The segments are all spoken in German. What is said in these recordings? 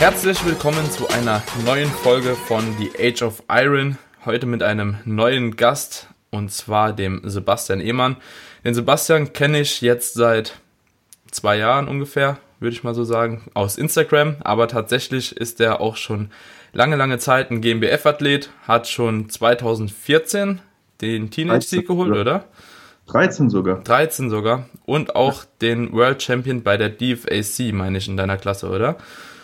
Herzlich willkommen zu einer neuen Folge von The Age of Iron. Heute mit einem neuen Gast und zwar dem Sebastian Ehmann. Den Sebastian kenne ich jetzt seit zwei Jahren ungefähr, würde ich mal so sagen, aus Instagram. Aber tatsächlich ist er auch schon lange, lange Zeit ein GmbF-Athlet, hat schon 2014 den Teenage-Sieg geholt, oder? 13 sogar. 13 sogar. Und auch den World Champion bei der DFAC, meine ich, in deiner Klasse, oder?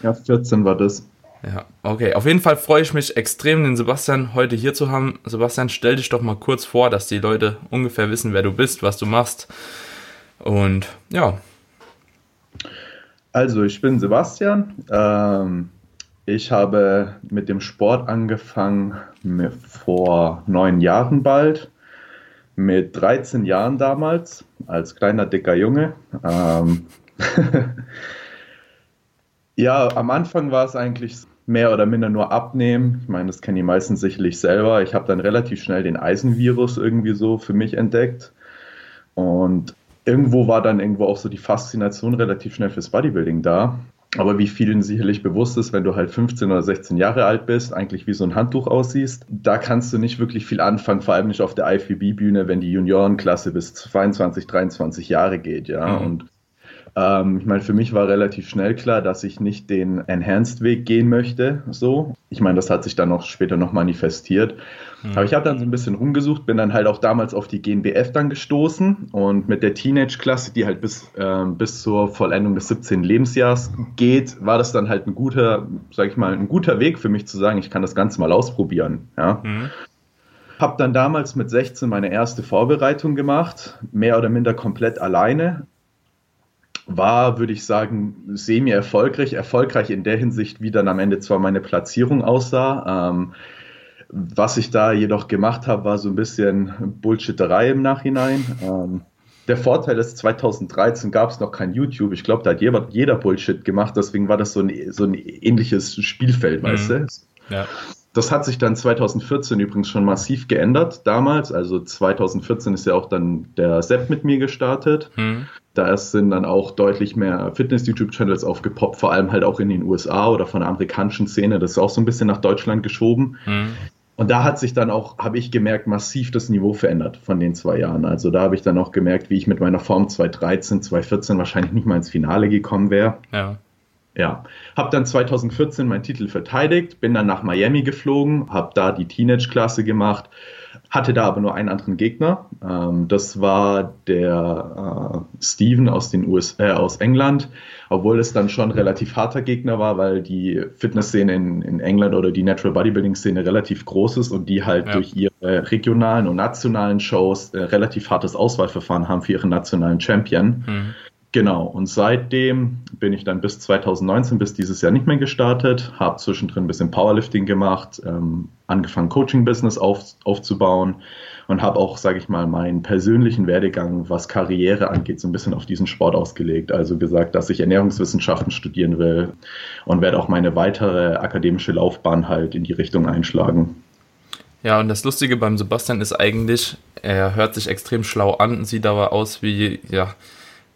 Ja, 14 war das. Ja, okay. Auf jeden Fall freue ich mich extrem, den Sebastian heute hier zu haben. Sebastian, stell dich doch mal kurz vor, dass die Leute ungefähr wissen, wer du bist, was du machst. Und ja, Also, ich bin Sebastian. Ähm, ich habe mit dem Sport angefangen vor neun Jahren bald. Mit 13 Jahren damals, als kleiner, dicker Junge. Ähm, ja, am Anfang war es eigentlich mehr oder minder nur abnehmen. Ich meine, das kennen die meisten sicherlich selber. Ich habe dann relativ schnell den Eisenvirus irgendwie so für mich entdeckt. Und irgendwo war dann irgendwo auch so die Faszination relativ schnell fürs Bodybuilding da. Aber wie vielen sicherlich bewusst ist, wenn du halt 15 oder 16 Jahre alt bist, eigentlich wie so ein Handtuch aussiehst, da kannst du nicht wirklich viel anfangen, vor allem nicht auf der IFBB-Bühne, wenn die Juniorenklasse bis 22, 23 Jahre geht, ja. Mhm. Und ähm, ich meine, für mich war relativ schnell klar, dass ich nicht den Enhanced-Weg gehen möchte, so. Ich meine, das hat sich dann auch später noch manifestiert. Aber ich habe dann so ein bisschen rumgesucht, bin dann halt auch damals auf die GNBF dann gestoßen und mit der Teenage-Klasse, die halt bis, ähm, bis zur Vollendung des 17. Lebensjahres geht, war das dann halt ein guter, sag ich mal, ein guter Weg für mich zu sagen, ich kann das Ganze mal ausprobieren. Ja. Mhm. Habe dann damals mit 16 meine erste Vorbereitung gemacht, mehr oder minder komplett alleine. War, würde ich sagen, semi erfolgreich. Erfolgreich in der Hinsicht, wie dann am Ende zwar meine Platzierung aussah. Ähm, was ich da jedoch gemacht habe, war so ein bisschen Bullshitterei im Nachhinein. Ähm, der Vorteil ist, 2013 gab es noch kein YouTube. Ich glaube, da hat jeder, jeder Bullshit gemacht. Deswegen war das so ein, so ein ähnliches Spielfeld, weißt Mhm. du? ja. Das hat sich dann 2014 übrigens schon massiv geändert damals. Also 2014 ist ja auch dann der Sepp mit mir gestartet. Mhm. Da sind dann auch deutlich mehr Fitness-YouTube-Channels aufgepoppt, vor allem halt auch in den USA oder von der amerikanischen Szene. Das ist auch so ein bisschen nach Deutschland geschoben. Mhm. Und da hat sich dann auch, habe ich gemerkt, massiv das Niveau verändert von den zwei Jahren. Also da habe ich dann auch gemerkt, wie ich mit meiner Form 2013, 2014 wahrscheinlich nicht mal ins Finale gekommen wäre. ja. Ja, habe dann 2014 meinen Titel verteidigt, bin dann nach Miami geflogen, habe da die Teenage-Klasse gemacht, hatte da aber nur einen anderen Gegner. Ähm, das war der äh, Steven aus, den US, äh, aus England, obwohl es dann schon ein relativ harter Gegner war, weil die Fitnessszene in, in England oder die Natural Bodybuilding-Szene relativ groß ist und die halt Ja. durch ihre regionalen und nationalen Shows äh, relativ hartes Auswahlverfahren haben für ihren nationalen Champion. Mhm. Genau, und seitdem bin ich dann bis 2019, bis dieses Jahr nicht mehr gestartet, habe zwischendrin ein bisschen Powerlifting gemacht, ähm, angefangen Coaching-Business auf, aufzubauen und habe auch, sage ich mal, meinen persönlichen Werdegang, was Karriere angeht, so ein bisschen auf diesen Sport ausgelegt. Also gesagt, dass ich Ernährungswissenschaften studieren will und werde auch meine weitere akademische Laufbahn halt in die Richtung einschlagen. Ja, und das Lustige beim Sebastian ist eigentlich, er hört sich extrem schlau an, sieht aber aus wie, ja,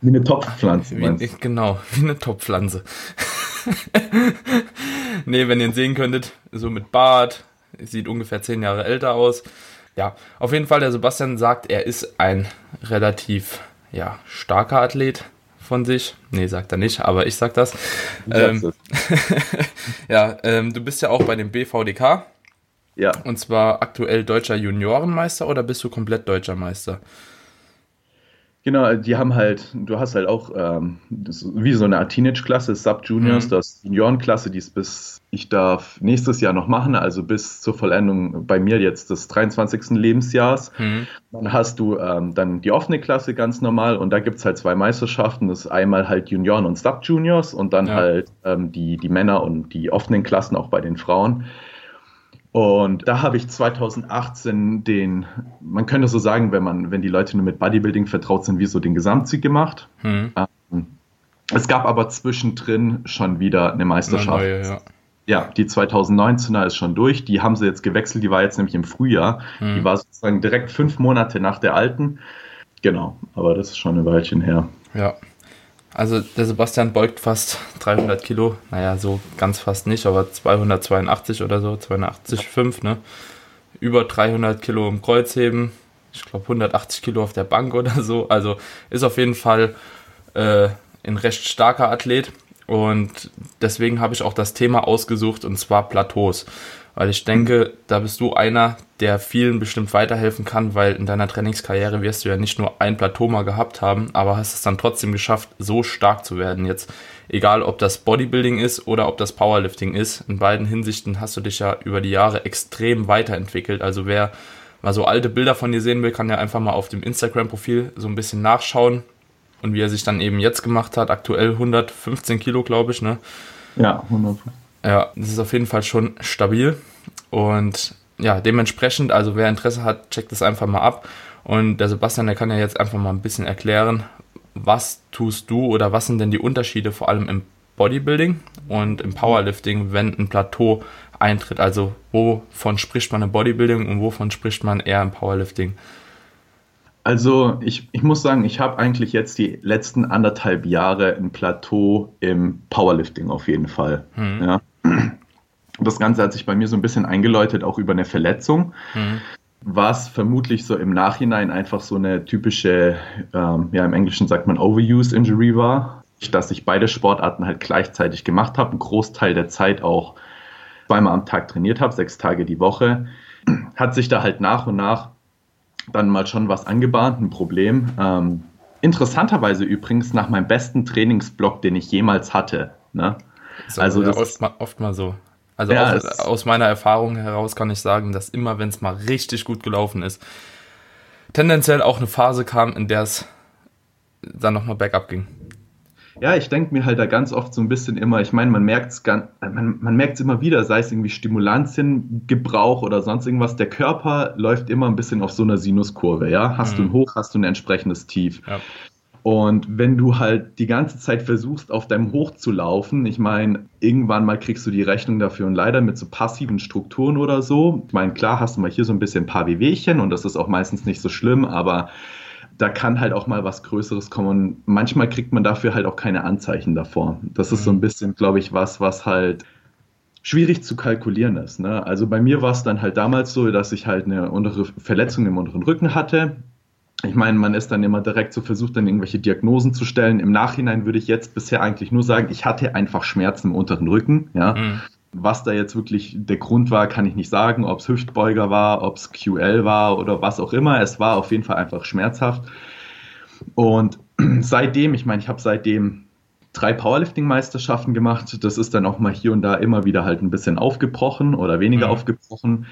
Wie eine Topfpflanze, wie, genau, wie eine Topfpflanze. nee, wenn ihr ihn sehen könntet, so mit Bart, sieht ungefähr zehn Jahre älter aus. Ja, auf jeden Fall, der Sebastian sagt, er ist ein relativ, ja, starker Athlet von sich. Nee, sagt er nicht, aber ich sag das. Ähm, ja, ähm, du bist ja auch bei dem BVDK Ja. und zwar aktuell deutscher Juniorenmeister oder bist du komplett deutscher Meister? Genau, die haben halt, du hast halt auch ähm, wie so eine Art Teenage-Klasse, Sub-Juniors, Mhm. das Juniorenklasse, die ist bis, ich darf nächstes Jahr noch machen, also bis zur Vollendung bei mir jetzt des 23. Lebensjahres. Mhm. Dann hast du ähm, dann die offene Klasse ganz normal und da gibt's halt zwei Meisterschaften, das ist einmal halt Junioren und Sub-Juniors und dann Ja. halt ähm, die, die Männer und die offenen Klassen auch bei den Frauen. Und da habe ich 2018 den, man könnte so sagen, wenn man, wenn die Leute nur mit Bodybuilding vertraut sind, wie so den Gesamtsieg gemacht. Mhm. Es gab aber zwischendrin schon wieder eine Eine Meisterschaft. neue, ja. Ja, die 2019er ist schon durch. Die haben sie jetzt gewechselt. Die war jetzt nämlich im Frühjahr. Hm. Die war sozusagen direkt fünf Monate nach der alten. Genau, aber das ist schon ein Weilchen her. Ja. Also der Sebastian beugt fast 300 Kilo. Naja, so ganz fast nicht, aber 282 oder so, 285, ne? Über 300 Kilo im Kreuzheben. Ich glaube 180 Kilo auf der Bank oder so. Also ist auf jeden Fall äh, ein recht starker Athlet. Und deswegen habe ich auch das Thema ausgesucht und zwar Plateaus. Weil ich denke, da bist du einer, der vielen bestimmt weiterhelfen kann, weil in deiner Trainingskarriere wirst du ja nicht nur ein Plateau mal gehabt haben, aber hast es dann trotzdem geschafft, so stark zu werden. Jetzt, egal ob das Bodybuilding ist oder ob das Powerlifting ist, in beiden Hinsichten hast du dich ja über die Jahre extrem weiterentwickelt. Also wer mal so alte Bilder von dir sehen will, kann ja einfach mal auf dem Instagram-Profil so ein bisschen nachschauen und wie er sich dann eben jetzt gemacht hat. Aktuell 115 Kilo, glaube ich, ne? Ja, 100. Ja, das ist auf jeden Fall schon stabil. Und ja, dementsprechend, also wer Interesse hat, checkt das einfach mal ab. Und der Sebastian, der kann ja jetzt einfach mal ein bisschen erklären, was tust du oder was sind denn die Unterschiede vor allem im Bodybuilding und im Powerlifting, wenn ein Plateau eintritt. Also wovon spricht man im Bodybuilding und wovon spricht man eher im Powerlifting? Also ich, ich muss sagen, ich habe eigentlich jetzt die letzten anderthalb Jahre ein Plateau im Powerlifting auf jeden Fall. Mhm. Ja. Das Ganze hat sich bei mir so ein bisschen eingeläutet, auch über eine Verletzung, Mhm. was vermutlich so im Nachhinein einfach so eine typische, ähm, ja im Englischen sagt man Overuse Injury war, dass ich beide Sportarten halt gleichzeitig gemacht habe, einen Großteil der Zeit auch zweimal am Tag trainiert habe, sechs Tage die Woche, hat sich da halt nach und nach dann mal schon was angebahnt, ein Problem. Ähm, interessanterweise übrigens nach meinem besten Trainingsblock, den ich jemals hatte. Ne? So, Also ja, das- oft, mal, oft mal so. Also Ja, auch, es- aus meiner Erfahrung heraus kann ich sagen, dass immer, wenn es mal richtig gut gelaufen ist, tendenziell auch eine Phase kam, in der es dann nochmal bergab ging. Ja, ich denke mir halt da ganz oft so ein bisschen immer, ich meine, man merkt es man, man merkt's immer wieder, sei es irgendwie Stimulantiengebrauch oder sonst irgendwas, der Körper läuft immer ein bisschen auf so einer Sinuskurve, ja. Hast du Mhm. ein Hoch, hast du ein entsprechendes Tief. Ja. Und wenn du halt die ganze Zeit versuchst, auf deinem Hoch zu laufen, ich meine, irgendwann mal kriegst du die Rechnung dafür und leider mit so passiven Strukturen oder so. Ich meine, klar hast du mal hier so ein bisschen ein paar Wehwehchen und das ist auch meistens nicht so schlimm, aber da kann halt auch mal was Größeres kommen und manchmal kriegt man dafür halt auch keine Anzeichen davor. Das ist so ein bisschen, glaube ich, was, was halt schwierig zu kalkulieren ist. Ne? Also bei mir war es dann halt damals so, dass ich halt eine untere Verletzung im unteren Rücken hatte. Ich meine, man ist dann immer direkt so versucht, dann irgendwelche Diagnosen zu stellen. Im Nachhinein würde ich jetzt bisher eigentlich nur sagen, ich hatte einfach Schmerzen im unteren Rücken. Ja? Mhm. Was da jetzt wirklich der Grund war, kann ich nicht sagen. Ob es Hüftbeuger war, ob es QL war oder was auch immer. Es war auf jeden Fall einfach schmerzhaft. Und seitdem, ich meine, ich habe seitdem drei Powerlifting-Meisterschaften gemacht. Das ist dann auch mal hier und da immer wieder halt ein bisschen aufgebrochen oder weniger Mhm. aufgebrochen.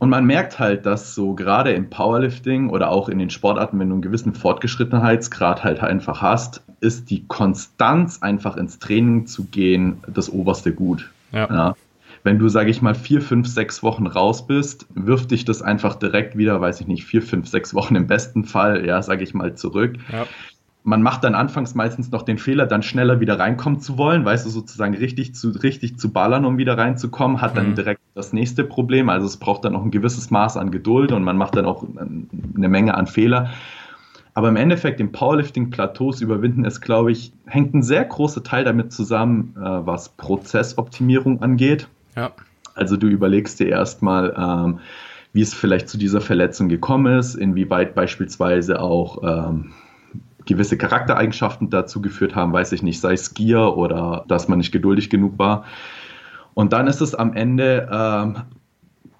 Und man merkt halt, dass so gerade im Powerlifting oder auch in den Sportarten, wenn du einen gewissen Fortgeschrittenheitsgrad halt einfach hast, ist die Konstanz einfach ins Training zu gehen das oberste Gut. Ja. Ja. Wenn du, sage ich mal, vier, fünf, sechs Wochen raus bist, wirft dich das einfach direkt wieder, weiß ich nicht, vier, fünf, sechs Wochen im besten Fall, ja, sage ich mal, zurück. Ja. Man macht dann anfangs meistens noch den Fehler, dann schneller wieder reinkommen zu wollen, weißt du, sozusagen richtig zu, richtig zu ballern, um wieder reinzukommen, hat dann Mhm. direkt das nächste Problem. Also es braucht dann auch ein gewisses Maß an Geduld und man macht dann auch eine Menge an Fehler. Aber im Endeffekt, im Powerlifting-Plateaus überwinden ist, glaube ich, hängt ein sehr großer Teil damit zusammen, äh, was Prozessoptimierung angeht. Ja. Also du überlegst dir erstmal, ähm, wie es vielleicht zu dieser Verletzung gekommen ist, inwieweit beispielsweise auch ähm, gewisse Charaktereigenschaften dazu geführt haben, weiß ich nicht, sei es Gier oder dass man nicht geduldig genug war. Und dann ist es am Ende, ähm,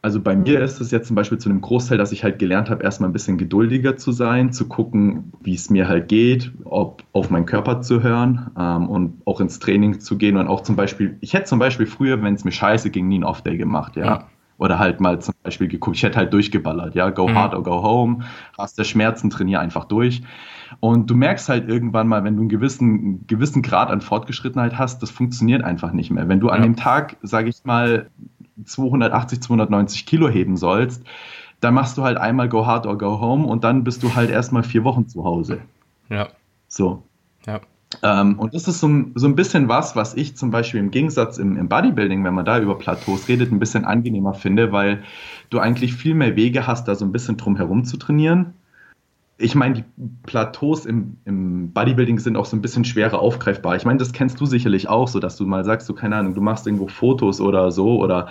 also bei mir ist es jetzt zum Beispiel zu einem Großteil, dass ich halt gelernt habe, erstmal ein bisschen geduldiger zu sein, zu gucken, wie es mir halt geht, ob auf meinen Körper zu hören ähm, und auch ins Training zu gehen und auch zum Beispiel, ich hätte zum Beispiel früher, wenn es mir scheiße ging, nie einen Off-Day gemacht, ja. Ja. Oder halt mal zum Beispiel geguckt, ich hätte halt durchgeballert, ja, go Mhm. hard or go home, hast der Schmerzen, trainier einfach durch. Und du merkst halt irgendwann mal, wenn du einen gewissen, einen gewissen Grad an Fortgeschrittenheit hast, das funktioniert einfach nicht mehr. Wenn du an Ja. dem Tag, sage ich mal, 280, 290 Kilo heben sollst, dann machst du halt einmal go hard or go home und dann bist du halt erstmal vier Wochen zu Hause. Ja. So. Ja. Ähm, und das ist so, ein- so ein bisschen was, was ich zum Beispiel im Gegensatz im, im Bodybuilding, wenn man da über Plateaus redet, ein bisschen angenehmer finde, weil du eigentlich viel mehr Wege hast, da so ein bisschen drum herum zu trainieren. Ich meine, die Plateaus im, im Bodybuilding sind auch so ein bisschen schwerer aufgreifbar. Ich meine, das kennst du sicherlich auch, so dass du mal sagst, so keine Ahnung, du machst irgendwo Fotos oder so oder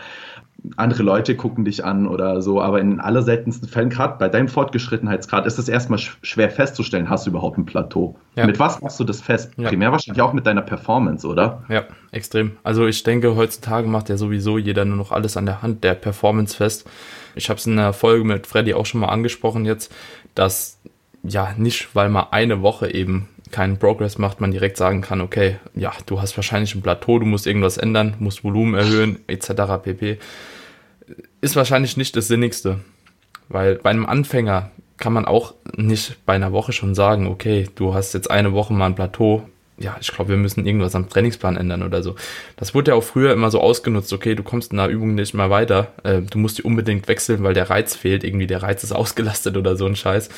andere Leute gucken dich an oder so, aber in den allerseltensten Fällen, gerade bei deinem Fortgeschrittenheitsgrad, ist es erstmal sch schwer festzustellen, hast du überhaupt ein Plateau? Ja. Mit was machst du das fest? Ja. Primär wahrscheinlich auch mit deiner Performance, oder? Ja, extrem. Also ich denke, heutzutage macht ja sowieso jeder nur noch alles an der Hand der Performance fest. Ich habe es in der Folge mit Freddy auch schon mal angesprochen jetzt, dass ja nicht, weil man eine Woche eben keinen Progress macht, man direkt sagen kann, okay, ja, du hast wahrscheinlich ein Plateau, du musst irgendwas ändern, musst Volumen erhöhen, etc. pp. Ist wahrscheinlich nicht das Sinnigste, weil bei einem Anfänger kann man auch nicht bei einer Woche schon sagen, okay, du hast jetzt eine Woche mal ein Plateau. Ja, ich glaube, wir müssen irgendwas am Trainingsplan ändern oder so. Das wurde ja auch früher immer so ausgenutzt, okay, du kommst in einer Übung nicht mal weiter, äh, du musst die unbedingt wechseln, weil der Reiz fehlt, irgendwie der Reiz ist ausgelastet oder so ein Scheiß.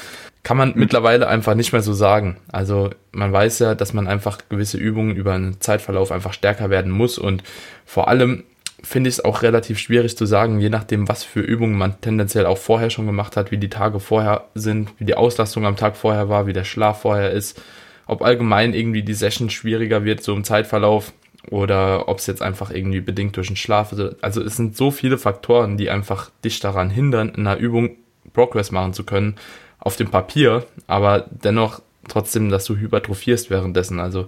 Kann man mittlerweile einfach nicht mehr so sagen. Also man weiß ja, dass man einfach gewisse Übungen über einen Zeitverlauf einfach stärker werden muss und vor allem finde ich es auch relativ schwierig zu sagen, je nachdem, was für Übungen man tendenziell auch vorher schon gemacht hat, wie die Tage vorher sind, wie die Auslastung am Tag vorher war, wie der Schlaf vorher ist, ob allgemein irgendwie die Session schwieriger wird, so im Zeitverlauf, oder ob es jetzt einfach irgendwie bedingt durch den Schlaf ist. Also es sind so viele Faktoren, die einfach dich daran hindern, in einer Übung Progress machen zu können, auf dem Papier, aber dennoch trotzdem, dass du hypertrophierst währenddessen. Also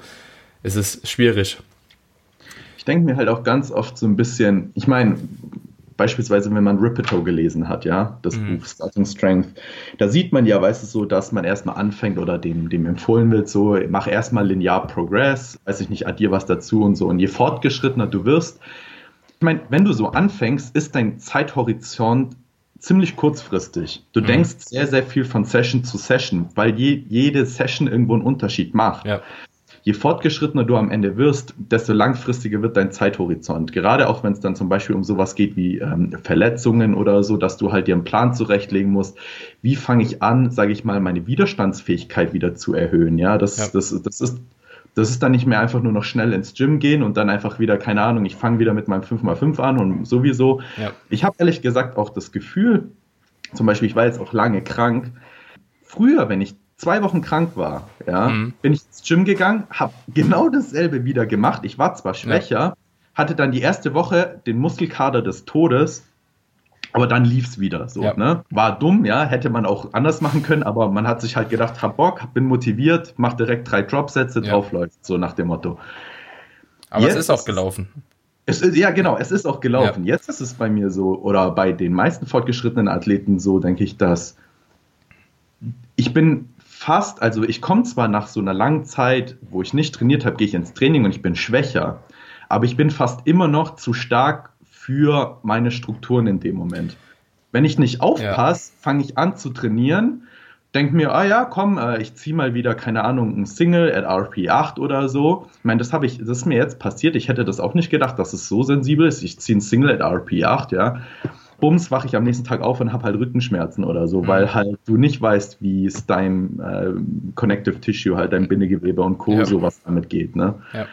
es ist schwierig. Ich denke mir halt auch ganz oft so ein bisschen, ich meine, beispielsweise, wenn man Ripito gelesen hat, ja, das Mhm. Buch Starting Strength, da sieht man ja, weißt du, so, dass man erstmal anfängt oder dem, dem empfohlen wird, so, mach erstmal linear Progress, weiß ich nicht, addier was dazu und so. Und je fortgeschrittener du wirst, ich meine, wenn du so anfängst, ist dein Zeithorizont ziemlich kurzfristig. Du Mhm. denkst sehr, sehr viel von Session zu Session, weil je, jede Session irgendwo einen Unterschied macht Ja. je fortgeschrittener du am Ende wirst, desto langfristiger wird dein Zeithorizont. Gerade auch wenn es dann zum Beispiel um sowas geht wie ähm, Verletzungen oder so, dass du halt dir einen Plan zurechtlegen musst. Wie fange ich an, sage ich mal, meine Widerstandsfähigkeit wieder zu erhöhen? Ja, das, Ja. das, das ist das ist dann nicht mehr einfach nur noch schnell ins Gym gehen und dann einfach wieder, keine Ahnung, ich fange wieder mit meinem 5x5 an und sowieso. Ja. Ich habe ehrlich gesagt auch das Gefühl, zum Beispiel, ich war jetzt auch lange krank. Früher, wenn ich zwei Wochen krank war, ja, Mhm. bin ich ins Gym gegangen, habe genau dasselbe wieder gemacht. Ich war zwar schwächer, hatte dann die erste Woche den Muskelkater des Todes, aber dann lief's wieder. So, Ja. ne? War dumm, ja, hätte man auch anders machen können, aber man hat sich halt gedacht, hab Bock, bin motiviert, mach direkt drei Dropsätze, Ja. drauf läuft, so nach dem Motto. Aber Jetzt es ist auch gelaufen. Es ist, ja, genau, es ist auch gelaufen. Jetzt ist es bei mir so, oder bei den meisten fortgeschrittenen Athleten so, denke ich, dass ich bin fast, also ich komme zwar nach so einer langen Zeit, wo ich nicht trainiert habe, gehe ich ins Training und ich bin schwächer, aber ich bin fast immer noch zu stark für meine Strukturen in dem Moment. Wenn ich nicht aufpasse, fange ich an zu trainieren, denke mir, ah ja, komm, äh, ich ziehe mal wieder, keine Ahnung, ein Single at RP8 oder so. Ich meine, das habe ich, das ist mir jetzt passiert. Ich hätte das auch nicht gedacht, dass es so sensibel ist. Ich ziehe ein Single at RP8, ja. Bums, wache ich am nächsten Tag auf und habe halt Rückenschmerzen oder so, Mhm. weil halt du nicht weißt, wie es deinem äh, Connective Tissue, halt dein Bindegewebe und Co. Ja. sowas damit geht, ne? Ja.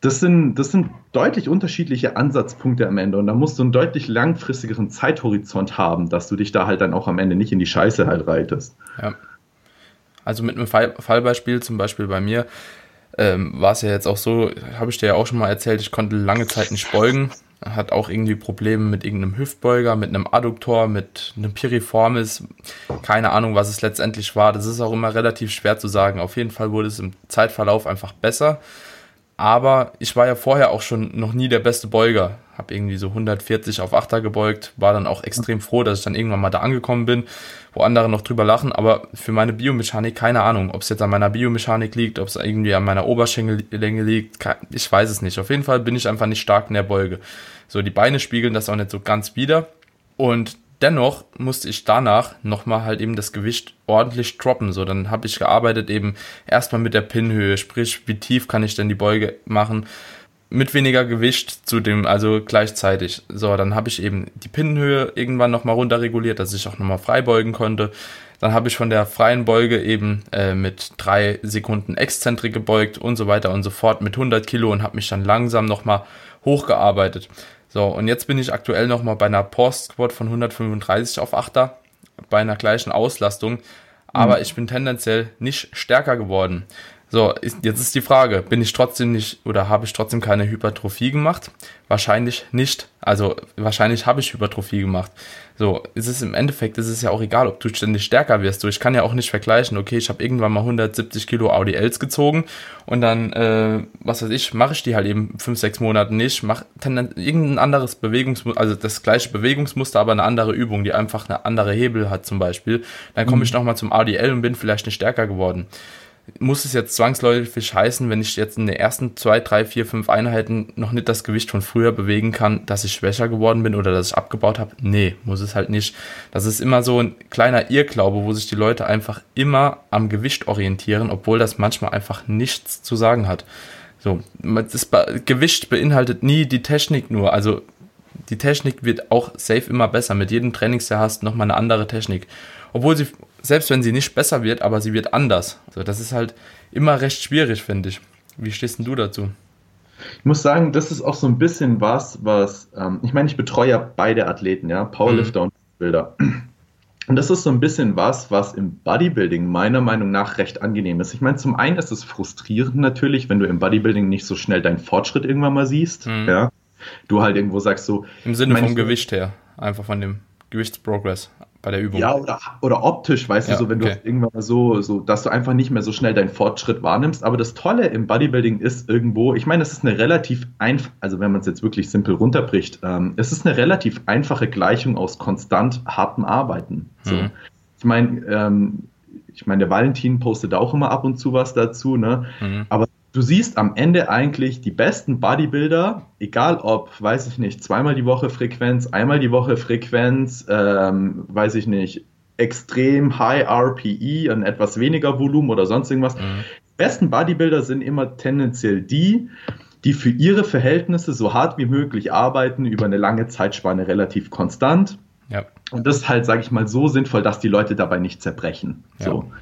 Das sind, das sind deutlich unterschiedliche Ansatzpunkte am Ende und da musst du einen deutlich langfristigeren Zeithorizont haben, dass du dich da halt dann auch am Ende nicht in die Scheiße halt reitest. Ja. Also mit einem Fall, Fallbeispiel, zum Beispiel bei mir, ähm, war es ja jetzt auch so, habe ich dir ja auch schon mal erzählt, ich konnte lange Zeit nicht beugen. Hat auch irgendwie Probleme mit irgendeinem Hüftbeuger, mit einem Adduktor, mit einem Piriformis. Keine Ahnung, was es letztendlich war. Das ist auch immer relativ schwer zu sagen. Auf jeden Fall wurde es im Zeitverlauf einfach besser. Aber ich war ja vorher auch schon noch nie der beste Beuger. Hab irgendwie so 140 auf Achter gebeugt, war dann auch extrem froh, dass ich dann irgendwann mal da angekommen bin, wo andere noch drüber lachen. Aber für meine Biomechanik keine Ahnung, ob es jetzt an meiner Biomechanik liegt, ob es irgendwie an meiner Oberschenkellänge liegt. Ich weiß es nicht. Auf jeden Fall bin ich einfach nicht stark in der Beuge. So, die Beine spiegeln das auch nicht so ganz wider. Und dennoch musste ich danach nochmal halt eben das Gewicht ordentlich droppen. So, dann habe ich gearbeitet eben erstmal mit der Pinnhöhe, sprich, wie tief kann ich denn die Beuge machen. mit weniger Gewicht zu dem, also gleichzeitig. So, dann habe ich eben die Pinnenhöhe irgendwann nochmal runterreguliert, dass ich auch nochmal frei beugen konnte. Dann habe ich von der freien Beuge eben äh, mit drei Sekunden Exzentrik gebeugt und so weiter und so fort mit 100 Kilo und habe mich dann langsam nochmal hochgearbeitet. So, und jetzt bin ich aktuell nochmal bei einer Post Squat von 135 auf 8er, bei einer gleichen Auslastung, aber mhm. ich bin tendenziell nicht stärker geworden. So, ist, jetzt ist die Frage, bin ich trotzdem nicht oder habe ich trotzdem keine Hypertrophie gemacht? Wahrscheinlich nicht. Also wahrscheinlich habe ich Hypertrophie gemacht. So, es ist im Endeffekt, es ist ja auch egal, ob du ständig stärker wirst. So, ich kann ja auch nicht vergleichen, okay, ich habe irgendwann mal 170 Kilo ADLs gezogen und dann, äh, was weiß ich, mache ich die halt eben 5, 6 Monate nicht, mache irgendein anderes Bewegungsmuster, also das gleiche Bewegungsmuster, aber eine andere Übung, die einfach eine andere Hebel hat zum Beispiel. Dann komme mhm. ich nochmal zum ADL und bin vielleicht nicht stärker geworden muss es jetzt zwangsläufig heißen, wenn ich jetzt in den ersten zwei, drei, vier, fünf Einheiten noch nicht das Gewicht von früher bewegen kann, dass ich schwächer geworden bin oder dass ich abgebaut habe? Nee, muss es halt nicht. Das ist immer so ein kleiner Irrglaube, wo sich die Leute einfach immer am Gewicht orientieren, obwohl das manchmal einfach nichts zu sagen hat. So, das Gewicht beinhaltet nie die Technik nur. Also die Technik wird auch safe immer besser. Mit jedem Trainingsjahr hast du nochmal eine andere Technik. Obwohl sie selbst wenn sie nicht besser wird, aber sie wird anders. Also das ist halt immer recht schwierig, finde ich. Wie stehst denn du dazu? Ich muss sagen, das ist auch so ein bisschen was, was, ähm, ich meine, ich betreue ja beide Athleten, ja, Powerlifter mhm. und Bilder. Und das ist so ein bisschen was, was im Bodybuilding meiner Meinung nach recht angenehm ist. Ich meine, zum einen ist es frustrierend natürlich, wenn du im Bodybuilding nicht so schnell deinen Fortschritt irgendwann mal siehst, mhm. ja. Du halt irgendwo sagst so. Im Sinne vom Gewicht her, einfach von dem Gewichtsprogress bei der Übung. Ja, oder, oder optisch, weißt ja, du, so wenn okay. du irgendwann mal so, so, dass du einfach nicht mehr so schnell deinen Fortschritt wahrnimmst. Aber das Tolle im Bodybuilding ist irgendwo, ich meine, es ist eine relativ einfach, also wenn man es jetzt wirklich simpel runterbricht, ähm, es ist eine relativ einfache Gleichung aus konstant hartem Arbeiten. So. Mhm. Ich meine, ähm, ich meine, der Valentin postet auch immer ab und zu was dazu, ne? Mhm. Aber du siehst am Ende eigentlich die besten Bodybuilder, egal ob, weiß ich nicht, zweimal die Woche Frequenz, einmal die Woche Frequenz, ähm, weiß ich nicht, extrem High RPE und etwas weniger Volumen oder sonst irgendwas. Mhm. Die besten Bodybuilder sind immer tendenziell die, die für ihre Verhältnisse so hart wie möglich arbeiten, über eine lange Zeitspanne relativ konstant. Ja. Und das halt, sage ich mal, so sinnvoll, dass die Leute dabei nicht zerbrechen. Ja. So.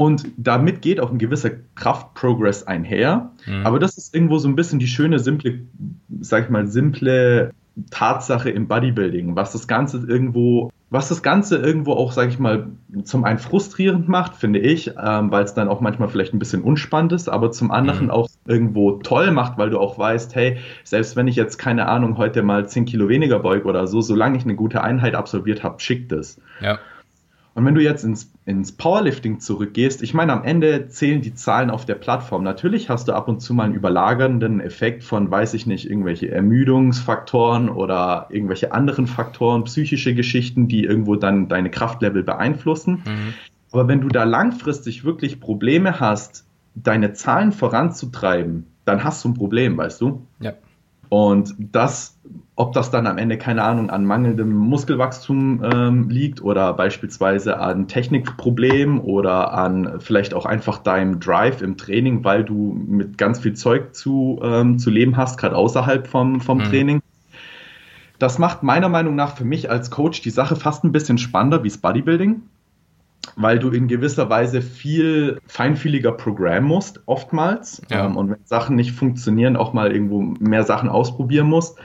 Und damit geht auch ein gewisser Kraftprogress einher. Mhm. Aber das ist irgendwo so ein bisschen die schöne, simple, sag ich mal, simple Tatsache im Bodybuilding, was das Ganze irgendwo, was das Ganze irgendwo auch, sag ich mal, zum einen frustrierend macht, finde ich, ähm, weil es dann auch manchmal vielleicht ein bisschen unspannend ist, aber zum anderen mhm. auch irgendwo toll macht, weil du auch weißt, hey, selbst wenn ich jetzt keine Ahnung heute mal 10 Kilo weniger beuge oder so, solange ich eine gute Einheit absolviert habe, schickt es. Ja. Und wenn du jetzt ins, ins Powerlifting zurückgehst, ich meine, am Ende zählen die Zahlen auf der Plattform. Natürlich hast du ab und zu mal einen überlagernden Effekt von, weiß ich nicht, irgendwelche Ermüdungsfaktoren oder irgendwelche anderen Faktoren, psychische Geschichten, die irgendwo dann deine Kraftlevel beeinflussen. Mhm. Aber wenn du da langfristig wirklich Probleme hast, deine Zahlen voranzutreiben, dann hast du ein Problem, weißt du? Ja. Und das, ob das dann am Ende, keine Ahnung, an mangelndem Muskelwachstum ähm, liegt oder beispielsweise an Technikproblemen oder an vielleicht auch einfach deinem Drive im Training, weil du mit ganz viel Zeug zu, ähm, zu leben hast, gerade außerhalb vom, vom mhm. Training. Das macht meiner Meinung nach für mich als Coach die Sache fast ein bisschen spannender wie das Bodybuilding weil du in gewisser Weise viel feinfühliger programmen musst, oftmals. Ja. Ähm, und wenn Sachen nicht funktionieren, auch mal irgendwo mehr Sachen ausprobieren musst.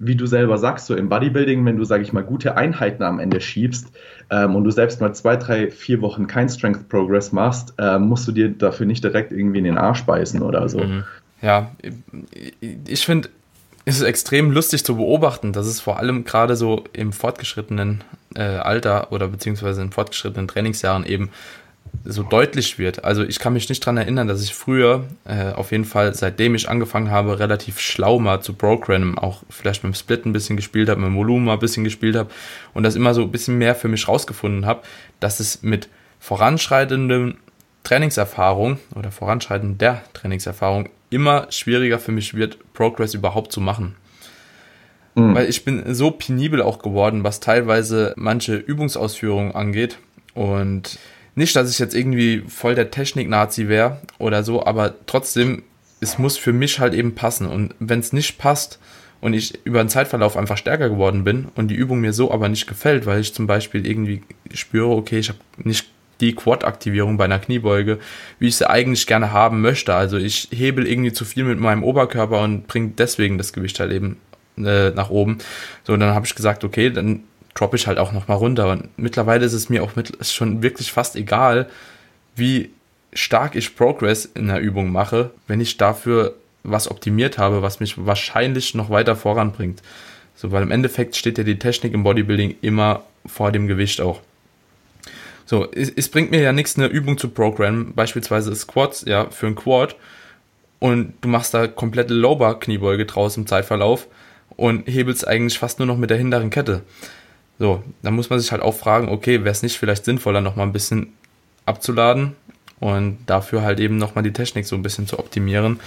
Wie du selber sagst, so im Bodybuilding, wenn du, sag ich mal, gute Einheiten am Ende schiebst ähm, und du selbst mal zwei, drei, vier Wochen kein Strength Progress machst, äh, musst du dir dafür nicht direkt irgendwie in den Arsch beißen oder so. Mhm. Ja, ich finde, ist extrem lustig zu beobachten, dass es vor allem gerade so im fortgeschrittenen äh, Alter oder beziehungsweise in fortgeschrittenen Trainingsjahren eben so deutlich wird. Also ich kann mich nicht daran erinnern, dass ich früher, äh, auf jeden Fall seitdem ich angefangen habe, relativ schlau mal zu Programmen, auch vielleicht mit dem Split ein bisschen gespielt habe, mit dem Volumen mal ein bisschen gespielt habe und das immer so ein bisschen mehr für mich rausgefunden habe, dass es mit voranschreitendem Trainingserfahrung oder Voranschreiten der Trainingserfahrung immer schwieriger für mich wird, Progress überhaupt zu machen. Mhm. Weil ich bin so penibel auch geworden, was teilweise manche Übungsausführungen angeht. Und nicht, dass ich jetzt irgendwie voll der Technik-Nazi wäre oder so, aber trotzdem es muss für mich halt eben passen. Und wenn es nicht passt und ich über den Zeitverlauf einfach stärker geworden bin und die Übung mir so aber nicht gefällt, weil ich zum Beispiel irgendwie spüre, okay, ich habe nicht die Quad-Aktivierung bei einer Kniebeuge, wie ich sie eigentlich gerne haben möchte. Also ich hebel irgendwie zu viel mit meinem Oberkörper und bringe deswegen das Gewicht halt eben äh, nach oben. So, dann habe ich gesagt, okay, dann droppe ich halt auch nochmal runter. Und mittlerweile ist es mir auch mit, ist schon wirklich fast egal, wie stark ich Progress in der Übung mache, wenn ich dafür was optimiert habe, was mich wahrscheinlich noch weiter voranbringt. So, weil im Endeffekt steht ja die Technik im Bodybuilding immer vor dem Gewicht auch. So, es, es bringt mir ja nichts, eine Übung zu programmen, beispielsweise Squats, ja, für ein Quad, und du machst da komplette Low-Bar-Kniebeuge draus im Zeitverlauf und hebelst eigentlich fast nur noch mit der hinteren Kette. So, dann muss man sich halt auch fragen, okay, wäre es nicht vielleicht sinnvoller, nochmal ein bisschen abzuladen und dafür halt eben nochmal die Technik so ein bisschen zu optimieren,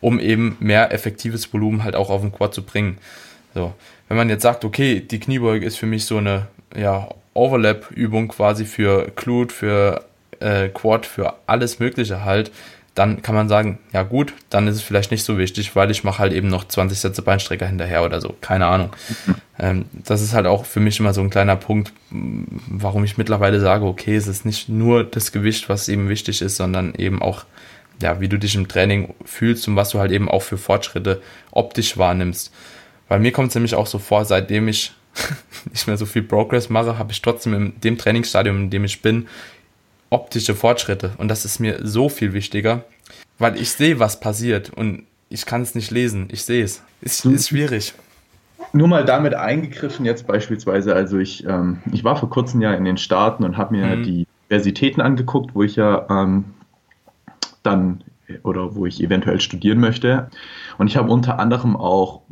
um eben mehr effektives Volumen halt auch auf den Quad zu bringen. So, wenn man jetzt sagt, okay, die Kniebeuge ist für mich so eine ja, Overlap-Übung quasi für Glute, für äh, Quad, für alles Mögliche halt, dann kann man sagen, ja gut, dann ist es vielleicht nicht so wichtig, weil ich mache halt eben noch 20 Sätze Beinstrecker hinterher oder so, keine Ahnung. Ähm, das ist halt auch für mich immer so ein kleiner Punkt, warum ich mittlerweile sage, okay, es ist nicht nur das Gewicht, was eben wichtig ist, sondern eben auch, ja, wie du dich im Training fühlst und was du halt eben auch für Fortschritte optisch wahrnimmst. Weil mir kommt es nämlich auch so vor, seitdem ich nicht mehr so viel Progress mache, habe ich trotzdem in dem Trainingsstadium, in dem ich bin, optische Fortschritte. Und das ist mir so viel wichtiger, weil ich sehe, was passiert und ich kann es nicht lesen. Ich sehe es. Es ist schwierig. Nur mal damit eingegriffen, jetzt beispielsweise, also ich, ähm, ich war vor kurzem ja in den Staaten und habe mir mhm. die Universitäten angeguckt, wo ich ja ähm, dann oder wo ich eventuell studieren möchte. Und ich habe unter anderem auch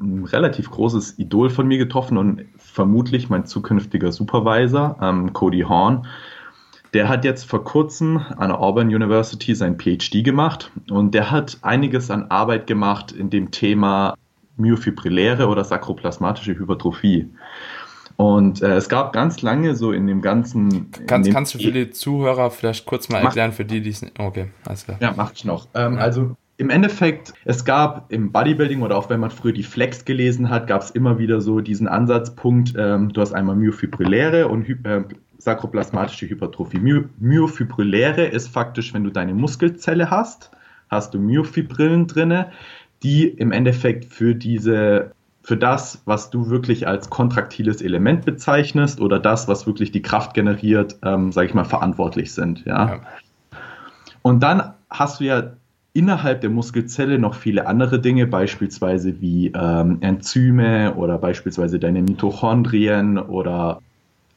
ein relativ großes Idol von mir getroffen und vermutlich mein zukünftiger Supervisor, ähm, Cody Horn. Der hat jetzt vor kurzem an der Auburn University sein PhD gemacht und der hat einiges an Arbeit gemacht in dem Thema myofibrilläre oder sakroplasmatische Hypertrophie. Und äh, es gab ganz lange so in dem ganzen. Kannst, dem kannst du für die Zuhörer vielleicht kurz mal erklären, für die, die es. Okay, alles klar. Ja, mach ich noch. Ähm, ja. Also im Endeffekt, es gab im Bodybuilding oder auch wenn man früher die Flex gelesen hat, gab es immer wieder so diesen Ansatzpunkt, ähm, du hast einmal myofibrilläre und äh, sakroplasmatische Hypertrophie. My myofibrilläre ist faktisch, wenn du deine Muskelzelle hast, hast du Myofibrillen drinne, die im Endeffekt für diese für das, was du wirklich als kontraktiles Element bezeichnest oder das, was wirklich die Kraft generiert, ähm, sage ich mal, verantwortlich sind. Ja? ja. Und dann hast du ja innerhalb der Muskelzelle noch viele andere Dinge, beispielsweise wie ähm, Enzyme oder beispielsweise deine Mitochondrien oder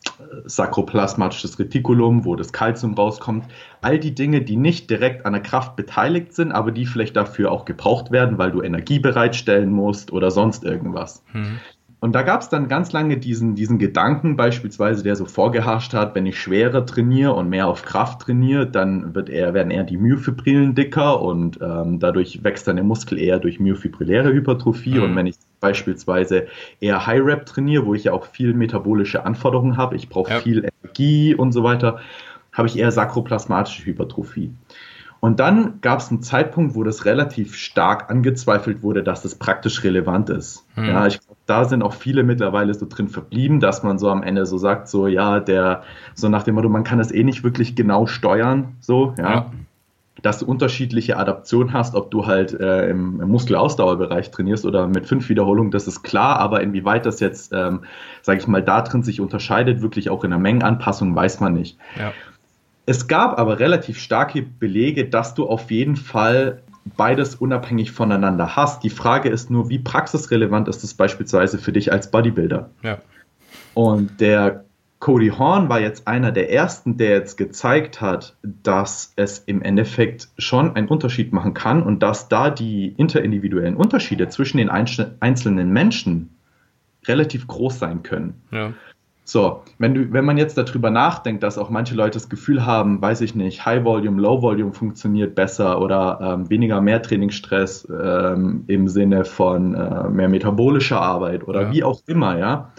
äh, sakroplasmatisches Retikulum, wo das Kalzium rauskommt. All die Dinge, die nicht direkt an der Kraft beteiligt sind, aber die vielleicht dafür auch gebraucht werden, weil du Energie bereitstellen musst oder sonst irgendwas. Hm. Und da gab es dann ganz lange diesen, diesen Gedanken beispielsweise, der so vorgeherrscht hat, wenn ich schwerer trainiere und mehr auf Kraft trainiere, dann wird eher, werden eher die Myofibrillen dicker und ähm, dadurch wächst dann der Muskel eher durch myofibrilläre Hypertrophie. Mhm. Und wenn ich beispielsweise eher High-Rep trainiere, wo ich ja auch viel metabolische Anforderungen habe, ich brauche ja. viel Energie und so weiter, habe ich eher sakroplasmatische Hypertrophie. Und dann gab es einen Zeitpunkt, wo das relativ stark angezweifelt wurde, dass das praktisch relevant ist. Hm. Ja, ich da sind auch viele mittlerweile so drin verblieben, dass man so am Ende so sagt, so ja, der, so nach dem Motto, man kann das eh nicht wirklich genau steuern, so, ja. ja. Dass du unterschiedliche Adaptionen hast, ob du halt äh, im, im Muskelausdauerbereich trainierst oder mit fünf Wiederholungen, das ist klar, aber inwieweit das jetzt, ähm, sage ich mal, da drin sich unterscheidet, wirklich auch in der Mengenanpassung, weiß man nicht. Ja. Es gab aber relativ starke Belege, dass du auf jeden Fall beides unabhängig voneinander hast. Die Frage ist nur, wie praxisrelevant ist das beispielsweise für dich als Bodybuilder? Ja. Und der Cody Horn war jetzt einer der ersten, der jetzt gezeigt hat, dass es im Endeffekt schon einen Unterschied machen kann und dass da die interindividuellen Unterschiede zwischen den einzelnen Menschen relativ groß sein können. Ja. So, wenn, du, wenn man jetzt darüber nachdenkt, dass auch manche Leute das Gefühl haben, weiß ich nicht, High Volume, Low Volume funktioniert besser oder ähm, weniger Mehrtrainingsstress ähm, im Sinne von äh, mehr metabolischer Arbeit oder ja. wie auch immer, ja,